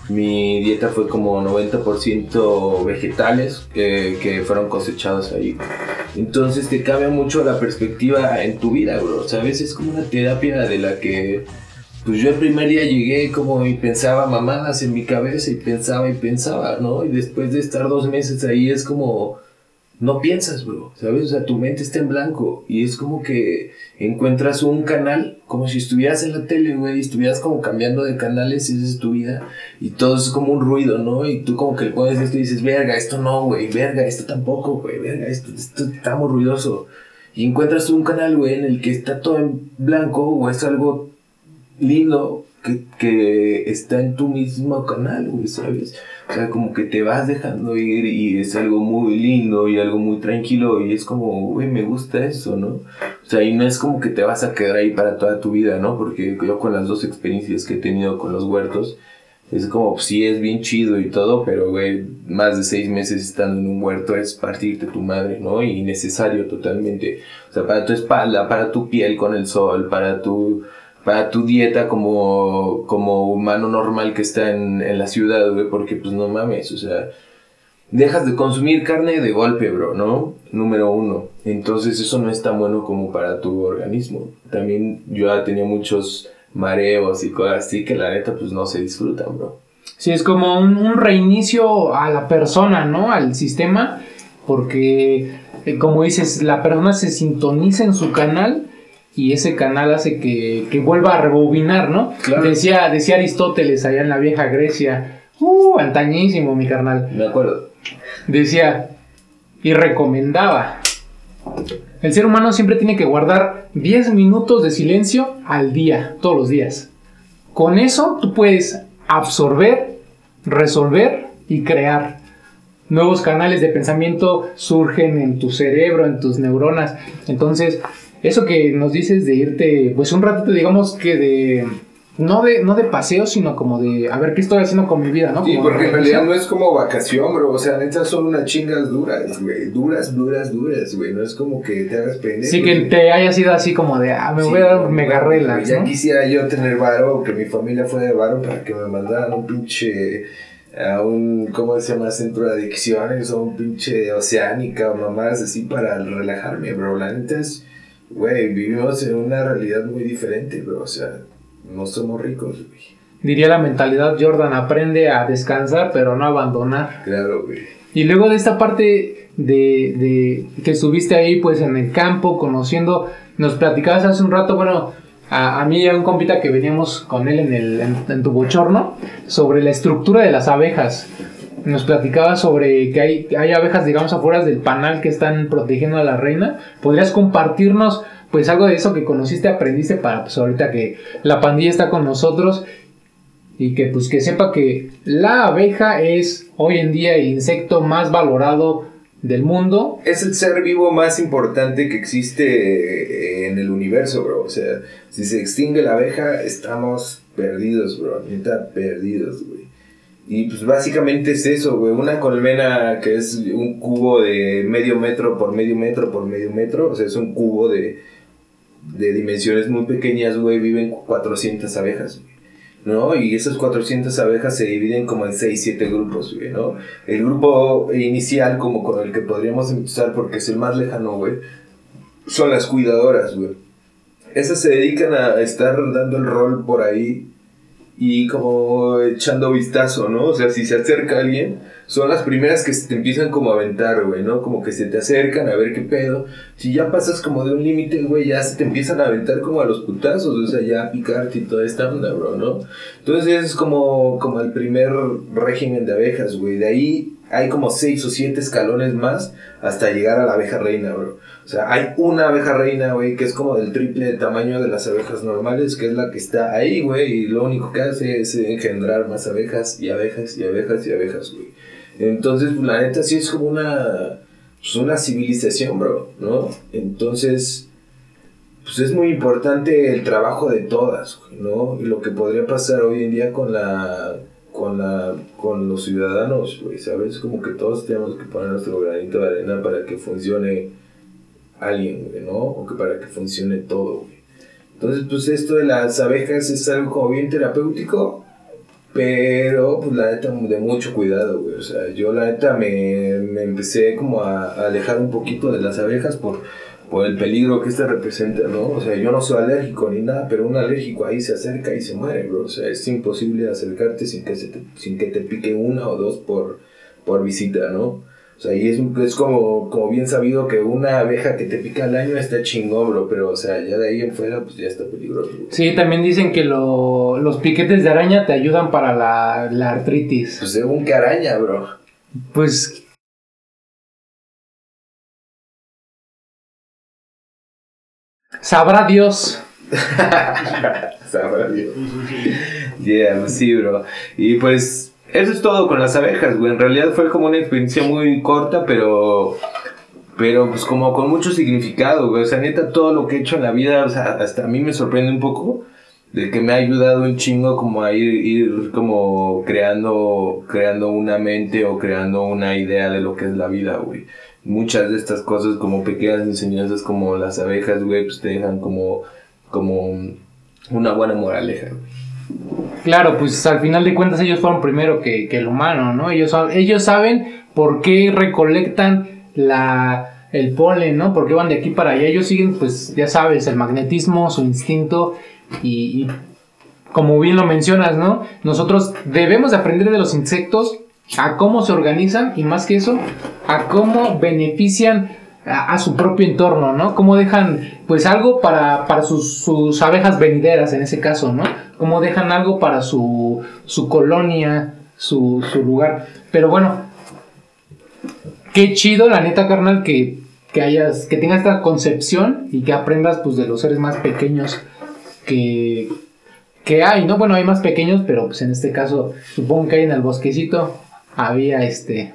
Mi dieta fue como 90% vegetales eh, que fueron cosechados ahí. Entonces te cambia mucho la perspectiva en tu vida, bro. ¿Sabes? Es como una terapia de la que pues yo el primer día llegué como y pensaba mamadas en mi cabeza y pensaba y pensaba, ¿no? Y después de estar dos meses ahí es como, no piensas, bro, ¿sabes? O sea, tu mente está en blanco y es como que encuentras un canal, como si estuvieras en la tele, güey, y estuvieras como cambiando de canales, esa es tu vida, y todo es como un ruido, ¿no? Y tú como que le pones esto y dices, verga, esto no, güey, verga, esto tampoco, güey, verga, esto, esto está muy ruidoso. Y encuentras un canal, güey, en el que está todo en blanco o es algo lindo que, que está en tu mismo canal, güey, ¿sabes? O sea, como que te vas dejando ir y es algo muy lindo y algo muy tranquilo y es como, güey, me gusta eso, ¿no? O sea, y no es como que te vas a quedar ahí para toda tu vida, ¿no? Porque yo con las dos experiencias que he tenido con los huertos, es como, pues, sí, es bien chido y todo, pero, güey, más de seis meses estando en un huerto es partirte tu madre, ¿no? Y necesario totalmente. O sea, para tu espalda, para tu piel con el sol, para tu para tu dieta como, como humano normal que está en, en la ciudad, güey, porque pues no mames, o sea, dejas de consumir carne de golpe, bro, ¿no? Número uno. Entonces eso no es tan bueno como para tu organismo. También yo ya tenía muchos mareos y cosas así que la neta pues no se disfrutan, bro. Sí, es como un, un reinicio a la persona, ¿no? Al sistema, porque eh, como dices, la persona se sintoniza en su canal y ese canal hace que, que vuelva a rebobinar, ¿no? Claro. Decía, decía Aristóteles allá en la vieja Grecia, uh, antañísimo mi carnal, Me acuerdo. decía y recomendaba. El ser humano siempre tiene que guardar 10 minutos de silencio al día, todos los días. Con eso tú puedes absorber, resolver y crear. Nuevos canales de pensamiento surgen en tu cerebro, en tus neuronas. Entonces, eso que nos dices de irte, pues un ratito, digamos que de. No de, no de paseo, sino como de a ver qué estoy haciendo con mi vida, ¿no? Sí, Como porque en realidad no es como vacación, bro. O sea, neta son unas chingas duras, güey. Duras, duras, duras, güey. No es como que te hagas pendejo. Sí, que te haya sido así como de, ah, me Sí, voy a dar no, mega relax, Ya ¿no? quisiera yo tener varo, que mi familia fuera de varo para que me mandaran un pinche. A un, ¿cómo se llama? Centro de adicciones o un pinche oceánica o mamás así para relajarme, bro. La neta es, güey, vivimos en una realidad muy diferente, bro. O sea, no somos ricos, güey. Diría la mentalidad Jordan, aprende a descansar, pero no abandonar. Claro, güey. Y luego de esta parte de, de que estuviste ahí pues en el campo conociendo, nos platicabas hace un rato, bueno, a, a mí y a un compita que veníamos con él en, el, en, en tu bochorno, sobre la estructura de las abejas. Nos platicaba sobre que hay, hay abejas, digamos, afuera del panal que están protegiendo a la reina. ¿Podrías compartirnos pues algo de eso que conociste, aprendiste para pues ahorita que la pandilla está con nosotros y que pues que sepa que la abeja es hoy en día el insecto más valorado del mundo. Es el ser vivo más importante que existe eh, en el universo, bro. O sea, si se extingue la abeja, estamos perdidos, bro. Perdidos, güey. Y pues básicamente es eso, güey. Una colmena que es un cubo de medio metro por medio metro por medio metro. O sea, es un cubo de, de dimensiones muy pequeñas, güey. Viven 400 abejas. ¿no? Y esas 400 abejas se dividen como en 6, 7 grupos, güey, ¿no? El grupo inicial, como con el que podríamos empezar, porque es el más lejano, güey, son las cuidadoras, güey. Esas se dedican a estar dando el rol por ahí y como echando vistazo, ¿no? O sea, si se acerca alguien, son las primeras que se te empiezan como a aventar, güey, ¿no? Como que se te acercan a ver qué pedo. Si ya pasas como de un límite, güey, ya se te empiezan a aventar como a los putazos, o sea, ya a picarte y toda esta onda, bro, ¿no? Entonces es como, como el primer régimen de abejas, güey. De ahí hay como seis o siete escalones más hasta llegar a la abeja reina, bro. O sea, hay una abeja reina, güey, que es como del triple tamaño de las abejas normales, que es la que está ahí, güey, y lo único que hace es engendrar más abejas y abejas y abejas y abejas, güey. Entonces, la neta sí es como una, pues, una civilización, bro, ¿no? Entonces, pues es muy importante el trabajo de todas, güey, ¿no? Y lo que podría pasar hoy en día con la con la con los ciudadanos, güey, ¿sabes? Como que todos tenemos que poner nuestro granito de arena para que funcione alguien, güey, ¿no? O que para que funcione todo, güey. Entonces, pues esto de las abejas es algo como bien terapéutico, pero pues la neta de mucho cuidado, güey. O sea, yo la neta me, me empecé como a, a alejar un poquito de las abejas por, por el peligro que esta representa, ¿no? O sea, yo no soy alérgico ni nada, pero un alérgico ahí se acerca y se muere, bro. O sea, es imposible acercarte sin que, se te, sin que te pique una o dos por, por visita, ¿no? O sea, y es, es como, como bien sabido que una abeja que te pica al año está chingón, bro, pero o sea, ya de ahí en fuera, pues ya está peligroso. güey. Sí, también dicen que lo- los piquetes de araña te ayudan para la, la artritis. Pues según que araña, bro. Pues sabrá Dios. (laughs) Sabrá Dios. Yeah, pues sí, bro. Y pues eso es todo con las abejas, güey. En realidad fue como una experiencia muy corta, pero pero pues como con mucho significado, güey. O sea, neta, todo lo que he hecho en la vida, o sea, hasta a mí me sorprende un poco de que me ha ayudado un chingo como a ir, ir como creando, creando una mente o creando una idea de lo que es la vida, güey. Muchas de estas cosas como pequeñas enseñanzas como las abejas, güey, pues te dejan como, como una buena moraleja. Claro, pues al final de cuentas ellos fueron primero que, que el humano, ¿no? Ellos, ellos saben por qué recolectan la, el polen, ¿no? Por qué van de aquí para allá. Ellos siguen, pues ya sabes, el magnetismo, su instinto y, y como bien lo mencionas, ¿no? Nosotros debemos de aprender de los insectos a cómo se organizan y más que eso, a cómo benefician a, su propio entorno, ¿no? Cómo dejan, pues, algo para, para sus, sus abejas venideras en ese caso, ¿no? Cómo dejan algo para su, su colonia, su, su lugar. Pero bueno, qué chido, la neta, carnal, que, que hayas, que tengas esta concepción y que aprendas, pues, de los seres más pequeños que, que hay, ¿no? Bueno, hay más pequeños, pero pues en este caso, supongo que hay en el bosquecito, había este,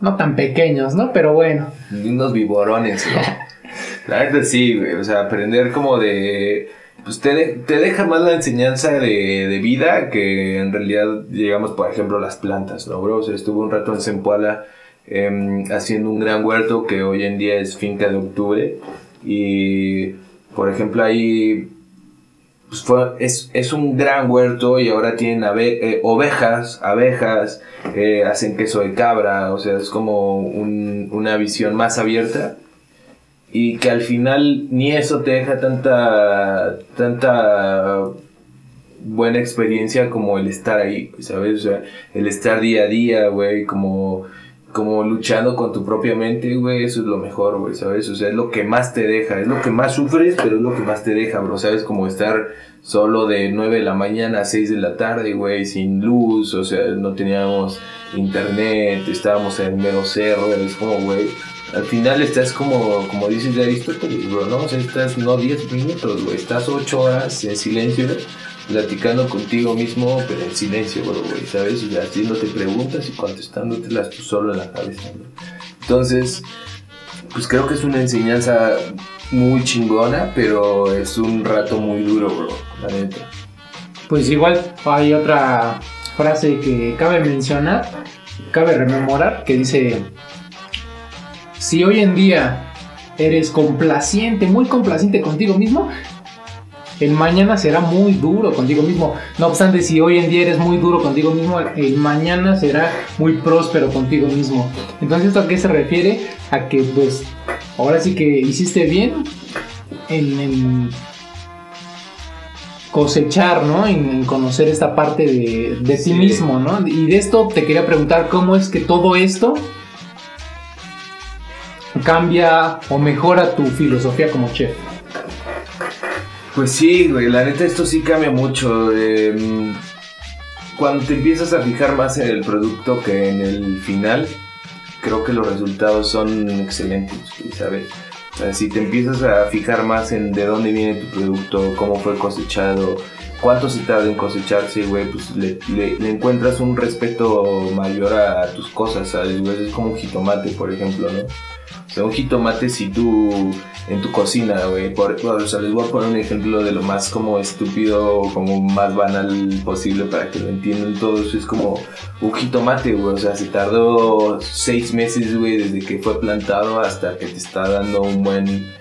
no tan pequeños, ¿no? Pero bueno, Unos viborones, ¿no? (laughs) La neta sí, güey. O sea, aprender como de. Pues te, de- te deja más la enseñanza de, de vida que en realidad, digamos, por ejemplo, las plantas, ¿no, bro? O sea, estuve un rato en Zempoala em, haciendo un gran huerto que hoy en día es Finca de Octubre. Y, por ejemplo, ahí pues es, es un gran huerto y ahora tienen eh, ovejas, abejas, eh, hacen queso de cabra, o sea, es como un- una visión más abierta y que al final ni eso te deja tanta, tanta buena experiencia como el estar ahí, ¿sabes? O sea, el estar día a día, güey, como, como luchando con tu propia mente, güey, eso es lo mejor, güey, ¿sabes? O sea, es lo que más te deja, es lo que más sufres, pero es lo que más te deja, bro, ¿sabes? Como estar solo de 9 de la mañana a 6 de la tarde, güey, sin luz, o sea, no teníamos internet, estábamos en mero cerro, es como, güey, al final estás como, como dices de Aristóteles, bro, ¿no? O sea, estás no 10 minutos, güey, estás 8 horas en silencio, platicando contigo mismo, pero en silencio, güey, ¿sabes? O sea, haciéndote preguntas y contestándotelas tú solo en la cabeza, bro. Entonces, pues creo que es una enseñanza muy chingona, pero es un rato muy duro, bro, la neta. pues igual hay otra frase que cabe mencionar, cabe rememorar, que dice, si hoy en día eres complaciente, muy complaciente contigo mismo, el mañana será muy duro contigo mismo. No obstante, si hoy en día eres muy duro contigo mismo, el mañana será muy próspero contigo mismo. Entonces, ¿esto a qué se refiere? A que, pues, ahora sí que hiciste bien en, en cosechar, ¿no? En, en conocer esta parte de, de ti mismo, ¿no? Y de esto te quería preguntar cómo es que todo esto cambia o mejora tu filosofía como chef. Pues sí, güey, la neta esto sí cambia mucho. eh, cuando te empiezas a fijar más en el producto que en el final, creo que los resultados son excelentes, ¿sabes? Si te empiezas a fijar más en de dónde viene tu producto, cómo fue cosechado, cuánto se tarda en cosecharse, güey, pues le, encuentras un respeto mayor a, tus cosas, ¿sabes? Es como un jitomate, por ejemplo, ¿no? O sea, un jitomate si tú en tu cocina, güey, por, o sea, les voy a poner un ejemplo de lo más como estúpido, como más banal posible para que lo entiendan todos. Es como un jitomate, güey, o sea, se tardó seis meses, güey, desde que fue plantado hasta que te está dando un buen...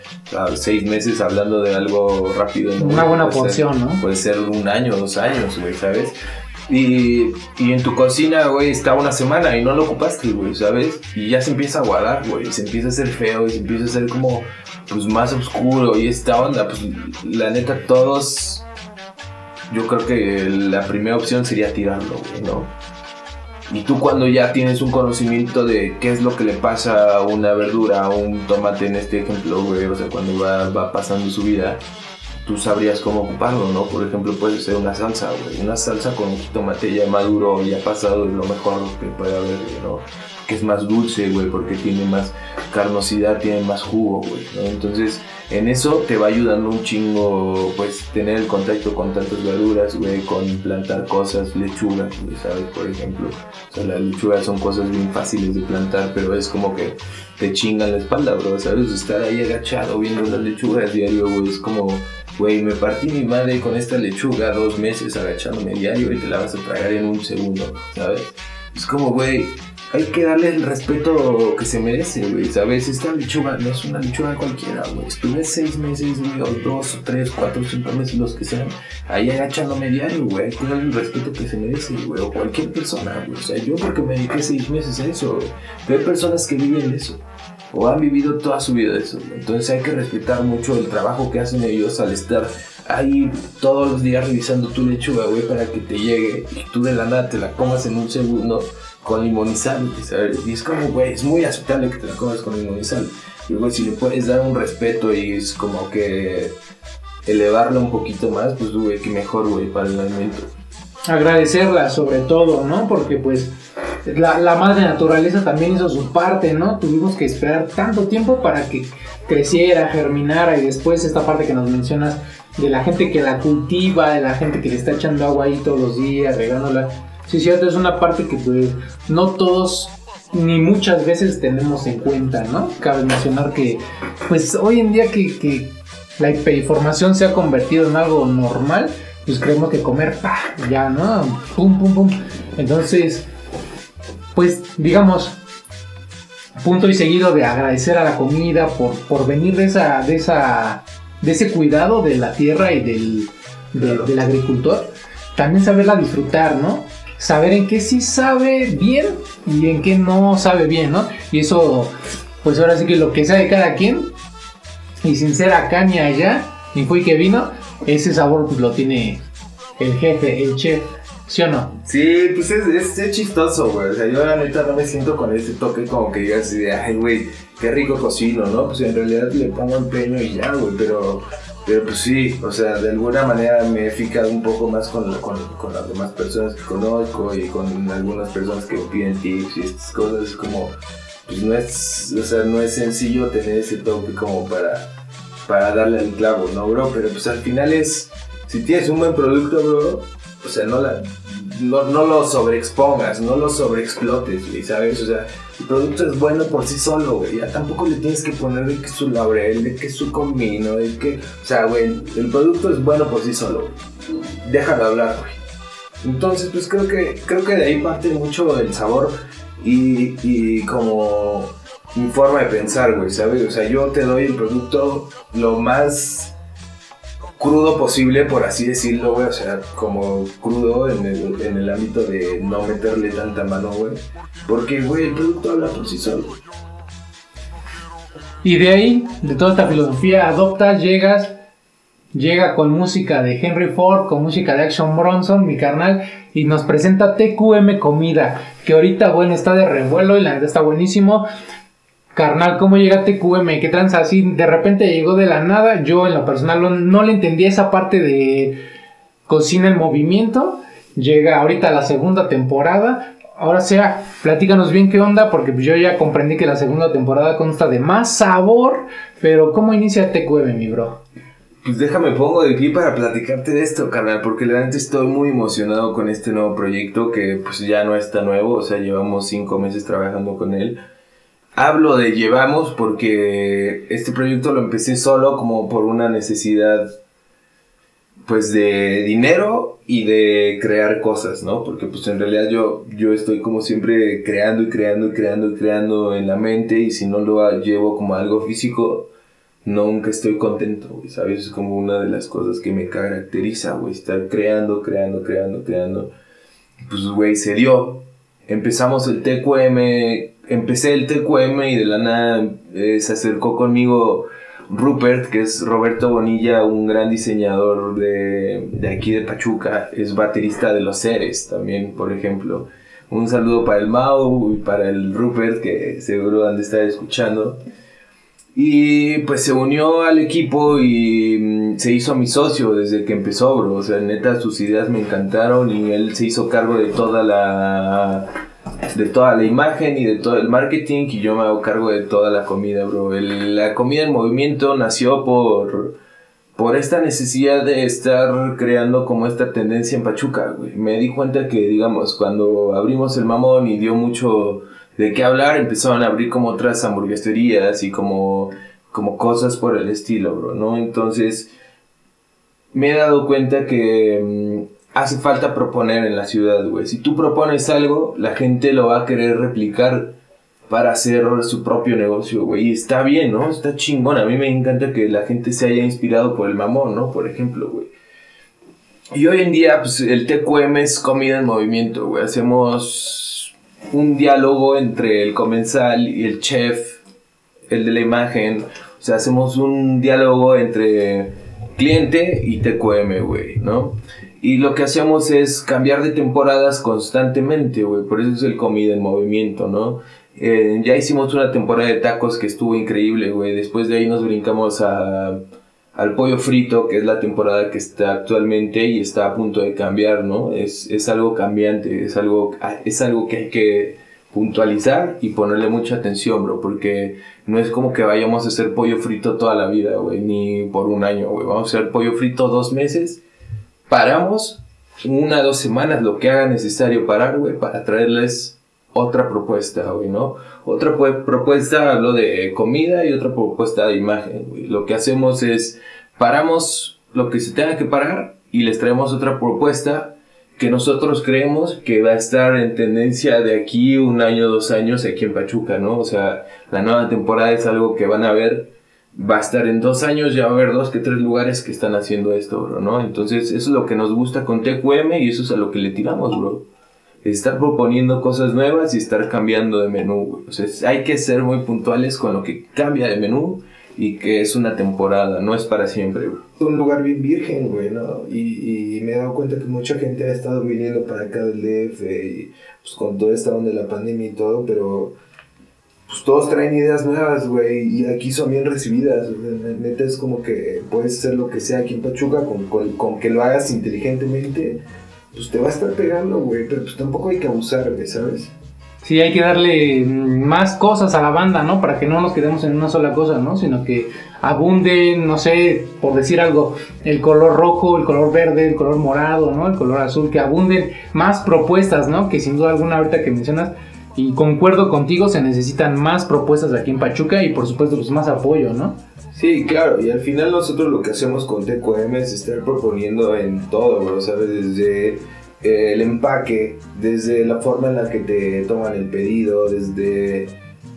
seis meses hablando de algo rápido. ¿no? Una buena Puede ser- porción, ¿no? Puede ser un año, dos años, güey, ¿sabes? Y, y en tu cocina, güey, está una semana y no lo ocupaste, güey, ¿sabes? Y ya se empieza a aguadar, güey, se empieza a hacer feo y se empieza a hacer como, pues, más oscuro y esta onda, pues, la neta, todos, yo creo que la primera opción sería tirarlo, güey, ¿no? Y tú cuando ya tienes un conocimiento de qué es lo que le pasa a una verdura, a un tomate en este ejemplo, güey, o sea, cuando va, va pasando su vida, tú sabrías cómo ocuparlo, ¿no? Por ejemplo, puede ser una salsa, güey. Una salsa con un ya maduro, ya pasado, es lo mejor que puede haber, ¿no? Que es más dulce, güey, porque tiene más carnosidad, tiene más jugo, güey, ¿no? Entonces, en eso te va ayudando un chingo, pues, tener el contacto con tantas verduras, güey, con plantar cosas, lechuga, güey, ¿sabes? Por ejemplo. O sea, las lechugas son cosas bien fáciles de plantar, pero es como que te chingan la espalda, bro, ¿sabes? Estar ahí agachado viendo las lechugas diario, güey, es como, güey, me partí mi madre con esta lechuga dos meses agachándome diario y te la vas a tragar en un segundo, ¿sabes? Es como, güey, hay que darle el respeto que se merece, güey, ¿sabes? Esta lechuga no es una lechuga cualquiera, güey. Estuve seis meses, güey, o dos, o tres, cuatro, cinco meses, los que sean, ahí agachándome diario, güey. Hay que darle el respeto que se merece, güey, o cualquier persona, güey. O sea, yo porque me dediqué seis meses a eso, güey. Pero hay personas que viven eso. O han vivido toda su vida de eso. Entonces hay que respetar mucho el trabajo que hacen ellos al estar ahí todos los días revisando tu lechuga, güey, para que te llegue y tú de la nada te la comas en un segundo con limón y sal, ¿sabes? Y es como, güey, es muy aceptable que te la comas con limón y sal. Y, güey, si le puedes dar un respeto y es como que elevarla un poquito más, pues, güey, que mejor, güey, para el alimento. agradecerla sobre todo, ¿no? Porque pues la, la madre naturaleza también hizo su parte, ¿no? Tuvimos que esperar tanto tiempo para que creciera, germinara y después esta parte que nos mencionas de la gente que la cultiva, de la gente que le está echando agua ahí todos los días, regándola. Sí, cierto, es una parte que pues no todos ni muchas veces tenemos en cuenta, ¿no? Cabe mencionar que pues hoy en día que, que la hiperinformación se ha convertido en algo normal, pues creemos que comer, ¡pah! ya, ¿no? Pum, pum, pum. Entonces, pues digamos, punto y seguido de agradecer a la comida por, por venir de esa, de esa, de ese cuidado de la tierra y del, de- del agricultor, también saberla disfrutar, ¿no? Saber en qué sí sabe bien y en qué no sabe bien, ¿no? Y eso, pues ahora sí que lo que sabe cada quien, y sin ser acá ni allá, ni fue que vino, ese sabor pues lo tiene el jefe, el chef, ¿sí o no? Sí, pues es, es, chistoso, güey. O sea, yo la neta no me siento con ese toque como que digas así de, ay, güey, qué rico cocino, ¿no? Pues en realidad le pongo empeño y ya, güey, pero, pero pues sí, o sea, de alguna manera me he fijado un poco más con, con, con las demás personas que conozco y con algunas personas que me piden tips y estas cosas, es como, pues no es, o sea, no es sencillo tener ese toque como para, para darle al clavo, ¿no, bro? Pero pues al final es, si tienes un buen producto, bro, o sea, no la, no, no lo sobreexpongas, no lo sobreexplotes, güey, ¿sabes? O sea, el producto es bueno por sí solo, güey. Ya tampoco le tienes que poner de que su laurel, de que su comino, de que. O sea, güey, el producto es bueno por sí solo, güey. Déjalo hablar, güey. Entonces, pues creo que, creo que de ahí parte mucho el sabor y, y como mi forma de pensar, güey, ¿sabes? O sea, yo te doy el producto lo más crudo posible, por así decirlo. O sea, como crudo en el, en el ámbito de no meterle tanta mano, güey. Porque, güey, el producto habla por sí solo. Y de ahí, de toda esta filosofía, adoptas, llegas, llega con música de Henry Ford, con música de Action Bronson, mi carnal, y nos presenta TQM Comida, que ahorita, bueno, está de revuelo y la neta está buenísimo. Carnal, ¿cómo llega TQM? ¿Qué tranza? Así de repente llegó de la nada. Yo en lo personal no, le entendía esa parte de cocina en movimiento. Llega ahorita la segunda temporada. Ahora sea, platícanos bien qué onda, porque pues yo ya comprendí que la segunda temporada consta de más sabor. Pero ¿cómo inicia TQM, mi bro? Pues déjame pongo de aquí para platicarte de esto, carnal, porque la neta estoy muy emocionado con este nuevo proyecto que pues ya no está nuevo, o sea, llevamos cinco meses trabajando con él. Hablo de llevamos porque este proyecto lo empecé solo como por una necesidad pues de dinero y de crear cosas, ¿no? Porque pues en realidad yo, yo estoy como siempre creando y creando y creando y creando en la mente y si no lo llevo como algo físico, nunca estoy contento, güey, ¿sabes? Es como una de las cosas que me caracteriza, güey, estar creando, creando, creando, creando. Pues, güey, se dio. Empezamos el TQM, empecé el TQM y de la nada eh, se acercó conmigo Rupert, que es Roberto Bonilla, un gran diseñador de, de aquí de Pachuca, es baterista de Los Seres también, por ejemplo. Un saludo para el Mau y para el Rupert, que seguro han de estar escuchando. Y pues se unió al equipo y mm, se hizo mi socio desde que empezó, bro. O sea, neta, sus ideas me encantaron y él se hizo cargo de toda la de toda la imagen y de todo el marketing y yo me hago cargo de toda la comida, bro. El- la comida en movimiento nació por, por esta necesidad de estar creando como esta tendencia en Pachuca, güey. Me di cuenta que, digamos, cuando abrimos el mamón y dio mucho de qué hablar, empezaron a abrir como otras hamburgueserías y como, como cosas por el estilo, bro, ¿no? Entonces, me he dado cuenta que mm, hace falta proponer en la ciudad, güey. Si tú propones algo, la gente lo va a querer replicar para hacer su propio negocio, güey. Y está bien, ¿no? Está chingón. A mí me encanta que la gente se haya inspirado por el mamón, ¿no? Por ejemplo, güey. Y hoy en día, pues el TQM es comida en movimiento, güey. Hacemos un diálogo entre el comensal y el chef, el de la imagen. O sea, hacemos un diálogo entre cliente y TQM, güey, ¿no? Y lo que hacemos es cambiar de temporadas constantemente, güey. Por eso es el comida en movimiento, ¿no? Eh, ya hicimos una temporada de tacos que estuvo increíble, güey. Después de ahí nos brincamos a, al pollo frito, que es la temporada que está actualmente y está a punto de cambiar, ¿no? Es, es algo cambiante, es algo, es algo que hay que puntualizar y ponerle mucha atención, bro, porque no es como que vayamos a hacer pollo frito toda la vida, güey, ni por un año, güey. Vamos a hacer pollo frito dos meses, paramos una, dos semanas, lo que haga necesario parar, güey, para traerles otra propuesta, güey, ¿no? Otra pu- propuesta, hablo de comida y otra propuesta de imagen, güey. Lo que hacemos es, paramos lo que se tenga que parar y les traemos otra propuesta que nosotros creemos que va a estar en tendencia de aquí un año, dos años aquí en Pachuca, ¿no? O sea, la nueva temporada es algo que van a ver, va a estar en dos años, ya va a haber dos que tres lugares que están haciendo esto, bro, ¿no? Entonces, eso es lo que nos gusta con TQM y eso es a lo que le tiramos, bro. Estar proponiendo cosas nuevas y estar cambiando de menú, güey. O sea, hay que ser muy puntuales con lo que cambia de menú y que es una temporada, no es para siempre, bro. un lugar bien virgen, güey, ¿no? Y, y me he dado cuenta que mucha gente ha estado viniendo para acá del DF y pues con toda esta onda de la pandemia y todo, pero pues todos traen ideas nuevas, güey, y aquí son bien recibidas. Neta es como que puedes hacer lo que sea aquí en Pachuca, con, con, con que lo hagas inteligentemente, pues te va a estar pegando, güey, pero pues tampoco hay que abusar, ¿sabes? Sí, hay que darle más cosas a la banda, ¿no? Para que no nos quedemos en una sola cosa, ¿no? Sino que abunden, no sé, por decir algo, el color rojo, el color verde, el color morado, ¿no? El color azul, que abunden más propuestas, ¿no? Que sin duda alguna ahorita que mencionas, y concuerdo contigo, se necesitan más propuestas aquí en Pachuca y por supuesto pues más apoyo, ¿no? Sí, claro, y al final nosotros lo que hacemos con TQM es estar proponiendo en todo, bro, ¿sabes? Desde eh, el empaque, desde la forma en la que te toman el pedido, desde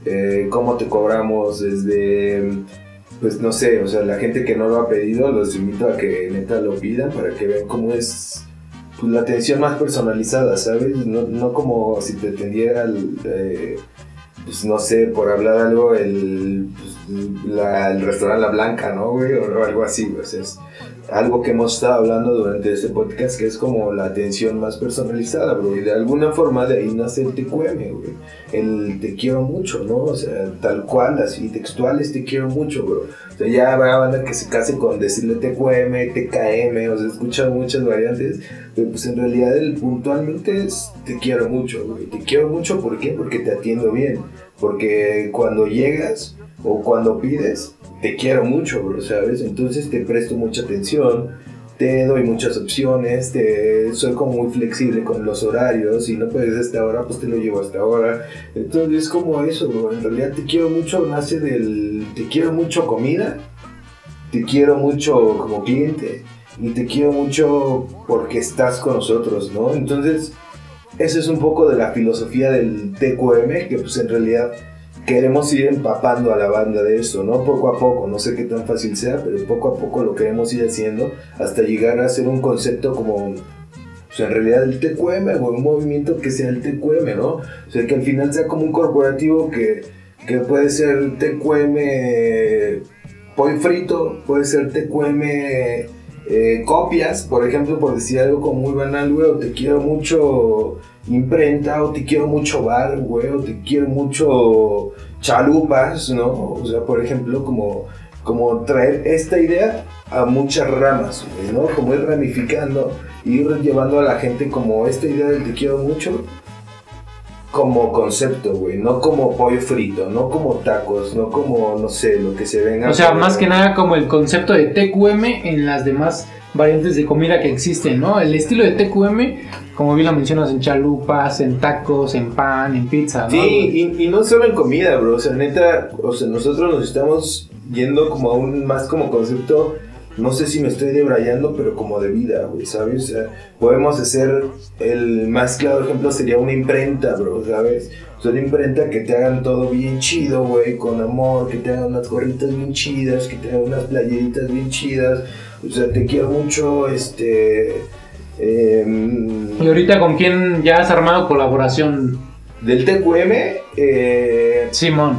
eh, cómo te cobramos, desde, pues no sé, o sea, la gente que no lo ha pedido, los invito a que neta lo pidan para que vean cómo es pues, la atención más personalizada, ¿sabes? No, no como si te atendiera eh, pues no sé, por hablar algo, el, pues, la- el restaurante La Blanca, ¿no, güey? O algo así, güey. O sea, es algo que hemos estado hablando durante este podcast, que es como la atención más personalizada, bro. Y de alguna forma de ahí nace el TQM, güey. El te quiero mucho, ¿no? O sea, tal cual, así, textuales, te quiero mucho, bro. O sea, ya habrá banda que se case con decirle TQM, TKM, o sea, escuchan muchas variantes, pero pues en realidad el puntualmente es te quiero mucho, güey. Te quiero mucho, ¿por qué? Porque te atiendo bien. Porque cuando llegas o cuando pides, te quiero mucho, bro, ¿sabes? Entonces te presto mucha atención, te doy muchas opciones, te soy como muy flexible con los horarios, si no puedes a esta hora, pues te lo llevo hasta ahora. Entonces es como eso, bro. En realidad te quiero mucho nace del te quiero mucho comida, te quiero mucho como cliente y te quiero mucho porque estás con nosotros, ¿no? Entonces, eso es un poco de la filosofía del TQM, que pues en realidad queremos ir empapando a la banda de eso, ¿no? Poco a poco, no sé qué tan fácil sea, pero poco a poco lo queremos ir haciendo hasta llegar a ser un concepto como, pues en realidad el TQM, o un movimiento que sea el TQM, ¿no? O sea, que al final sea como un corporativo que, que puede ser TQM pollo frito, puede ser TQM eh, copias, por ejemplo, por decir algo como muy banal, güey, o te quiero mucho imprenta, o te quiero mucho bar, güey, o te quiero mucho chalupas, ¿no? O sea, por ejemplo, como, como traer esta idea a muchas ramas, güey, ¿no? Como ir ramificando, ir llevando a la gente como esta idea del te quiero mucho, como concepto, güey, no como pollo frito, no como tacos, no como, no sé, lo que se venga. O sea, más que nada como el concepto de TQM en las demás variantes de comida que existen, ¿no? El estilo de TQM, como bien lo mencionas, en chalupas, en tacos, en pan, en pizza, ¿no? Sí, y, no solo en comida, bro. O sea, neta, o sea, nosotros nos estamos yendo como a un más como concepto. No sé si me estoy debrayando, pero como de vida, güey, ¿sabes? O sea, podemos hacer el más claro ejemplo sería una imprenta, bro, ¿sabes? O sea, una imprenta que te hagan todo bien chido, güey, con amor, que te hagan unas gorritas bien chidas, que te hagan unas playeritas bien chidas. O sea, te quiero mucho, este. em, Y ahorita con quién ya has armado colaboración, del TQM, eh, Simón.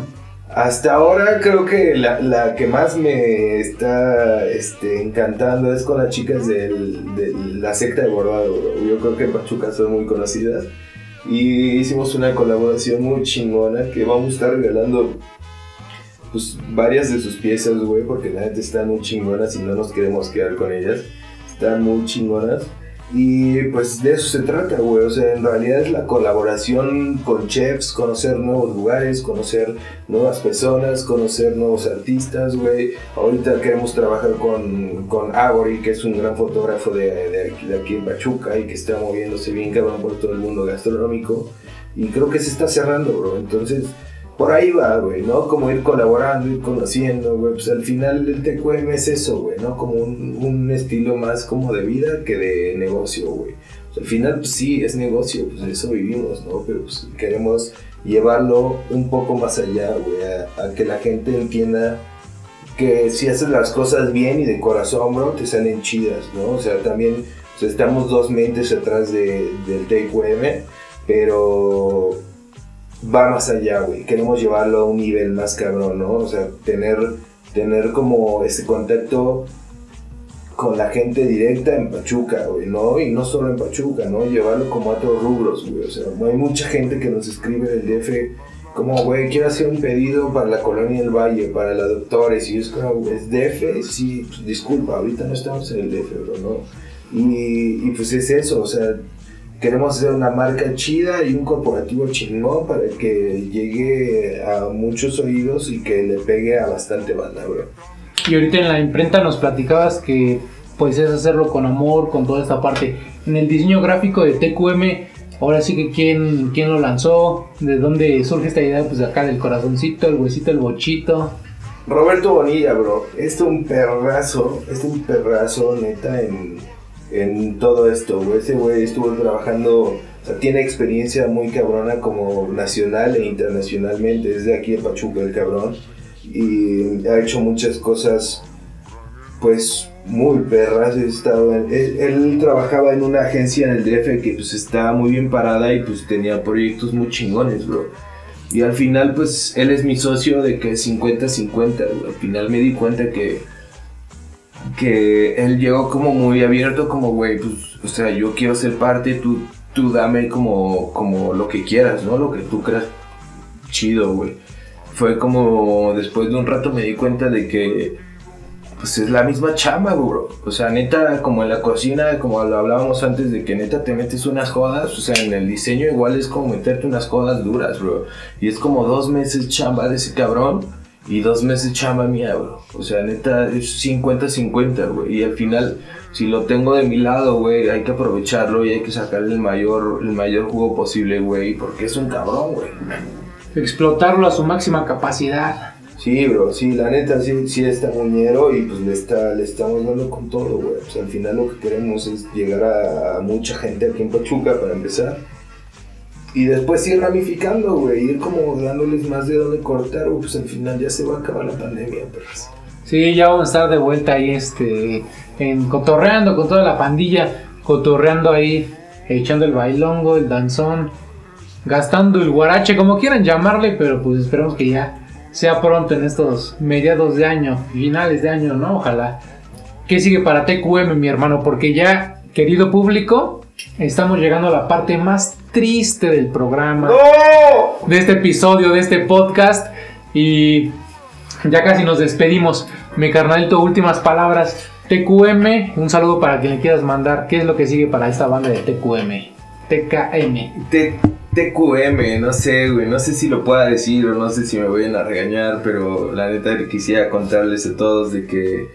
hasta ahora creo que la, la que más me está este, encantando es con las chicas del- de la secta de bordado. bro. Yo creo que en Pachuca son muy conocidas. Y hicimos una colaboración muy chingona que vamos a estar regalando pues, varias de sus piezas, güey, porque la neta están muy chingonas y no nos queremos quedar con ellas. Están muy chingonas. Y pues de eso se trata, güey. O sea, en realidad es la colaboración con chefs, conocer nuevos lugares, conocer nuevas personas, conocer nuevos artistas, güey. Ahorita queremos trabajar con, con Avery, que es un gran fotógrafo de, de de aquí en Pachuca y que está moviéndose bien cabrón por todo el mundo gastronómico. Y creo que se está cerrando, bro. Entonces, por ahí va, güey, ¿no? Como ir colaborando, ir conociendo, güey. Pues al final el TQM es eso, güey, ¿no? Como un, un estilo más como de vida que de negocio, güey. Sea, al final, pues sí, es negocio, pues eso vivimos, ¿no? Pero pues queremos llevarlo un poco más allá, güey, a, a que la gente entienda que si haces las cosas bien y de corazón, bro, te salen chidas, ¿no? O sea, también o sea, estamos dos mentes atrás de, del TQM, pero va más allá, güey. Queremos llevarlo a un nivel más cabrón, ¿no? O sea, tener, tener como ese contacto con la gente directa en Pachuca, güey, ¿no? Y no solo en Pachuca, ¿no? Llevarlo como a otros rubros, güey. O sea, hay mucha gente que nos escribe del DF como, güey, quiero hacer un pedido para la colonia del Valle, para la doctores. Y es como, ¿es DF? Sí, pues, disculpa, ahorita no estamos en el DF, bro, ¿no? Y, y pues es eso, o sea, queremos hacer una marca chida y un corporativo chingón para que llegue a muchos oídos y que le pegue a bastante banda, bro. Y ahorita en la imprenta nos platicabas que pues es hacerlo con amor, con toda esta parte. En el diseño gráfico de TQM, ahora sí que quién, quién lo lanzó, de dónde surge esta idea, pues de acá del corazoncito, el huesito, el bochito. Roberto Bonilla, bro, este es un perrazo, este es un perrazo neta en, en todo esto, güey. Ese güey estuvo trabajando, o sea, tiene experiencia muy cabrona como nacional e internacionalmente, es de aquí de Pachuca el cabrón. Y ha hecho muchas cosas, pues, muy perras. Estado en- él, él trabajaba en una agencia en el DF que pues estaba muy bien parada y pues tenía proyectos muy chingones, bro. Y al final, pues, él es mi socio de que 50-50, güey. Al final me di cuenta que, que él llegó como muy abierto, como, güey, pues, o sea, yo quiero ser parte, tú, tú dame como, como lo que quieras, ¿no? Lo que tú creas chido, güey. Fue como, después de un rato me di cuenta de que, pues, es la misma chamba, bro. O sea, neta, como en la cocina, como lo hablábamos antes, de que neta te metes unas jodas, o sea, en el diseño igual es como meterte unas jodas duras, bro. Y es como dos meses chamba de ese cabrón y dos meses chamba mía, bro. O sea, neta, es 50-50, güey. Y al final, si lo tengo de mi lado, güey, hay que aprovecharlo y hay que sacarle el mayor, el mayor jugo posible, güey. Porque es un cabrón, güey. Explotarlo a su máxima capacidad. Sí, bro, sí, la neta, sí, sí está muñero y pues le, está, le estamos dando con todo, güey. O sea, al final lo que queremos es llegar a, a mucha gente aquí en Pachuca para empezar. Y después ir ramificando, güey, ir como dándoles más de dónde cortar, güey, pues al final ya se va a acabar la pandemia, perras. Sí, ya vamos a estar de vuelta ahí, este, en cotorreando con toda la pandilla, cotorreando ahí, echando el bailongo, el danzón, gastando el guarache, como quieran llamarle, pero pues esperemos que ya sea pronto en estos mediados de año, finales de año, ¿no? Ojalá. ¿Qué sigue para TQM, mi hermano? Porque ya, querido público, estamos llegando a la parte más triste del programa de este episodio, de este podcast. Y ya casi nos despedimos. Mi carnalito, últimas palabras. TQM, un saludo para quien le quieras mandar. ¿Qué es lo que sigue para esta banda de TQM? TKM. T- TQM, no sé, güey, no sé si lo pueda decir o no sé si me vayan a regañar, pero la neta quisiera contarles a todos de que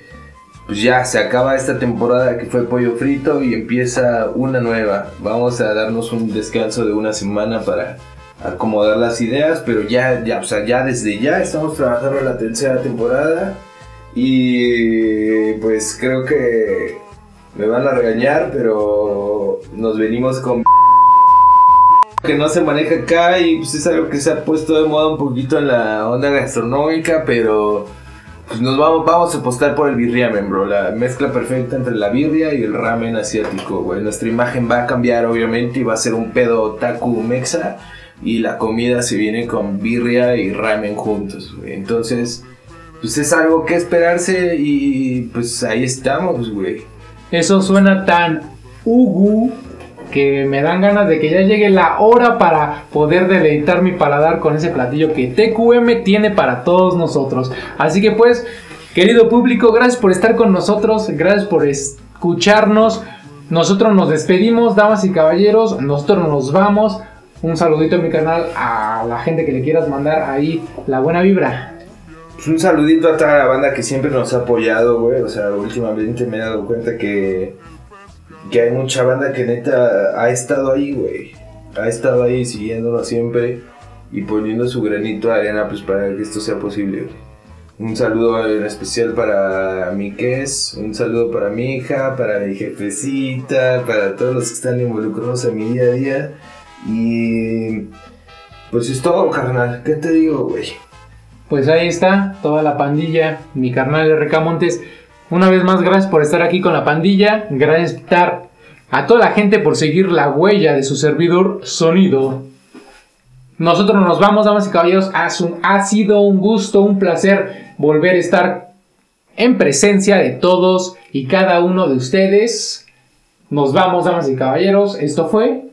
pues ya se acaba esta temporada que fue pollo frito y empieza una nueva. Vamos a darnos un descanso de una semana para acomodar las ideas, pero ya, ya, o sea, ya desde ya estamos trabajando en la tercera temporada y pues creo que me van a regañar, pero nos venimos con (laughs) que no se maneja acá y pues es algo que se ha puesto de moda un poquito en la onda gastronómica, pero pues nos vamos, vamos a apostar por el birriamen, bro, la mezcla perfecta entre la birria y el ramen asiático, güey. Nuestra imagen va a cambiar obviamente y va a ser un pedo taku mexa y la comida se viene con birria y ramen juntos, güey. Entonces, pues es algo que esperarse y pues ahí estamos, güey. Eso suena tan ugu que me dan ganas de que ya llegue la hora para poder deleitar mi paladar con ese platillo que TQM tiene para todos nosotros. Así que pues, querido público, gracias por estar con nosotros, gracias por escucharnos. Nosotros nos despedimos, damas y caballeros, nosotros nos vamos. Un saludito a mi canal, a la gente que le quieras mandar ahí la buena vibra. Pues un saludito a toda la banda que siempre nos ha apoyado, güey. O sea, últimamente me he dado cuenta que, que hay mucha banda que neta ha estado ahí, güey. Ha estado ahí siguiéndonos siempre y poniendo su granito de arena pues para que esto sea posible. Un saludo en especial para mi Kes, un saludo para mi hija, para mi jefecita, para todos los que están involucrados en mi día a día. Y pues es todo, carnal. ¿Qué te digo, güey? Pues ahí está, toda la pandilla, mi carnal RK Montes. Una vez más, gracias por estar aquí con la pandilla. Gracias estar a toda la gente por seguir la huella de su servidor Sonido. Nosotros nos vamos, damas y caballeros. Ha sido un gusto, un placer volver a estar en presencia de todos y cada uno de ustedes. Nos vamos, damas y caballeros. Esto fue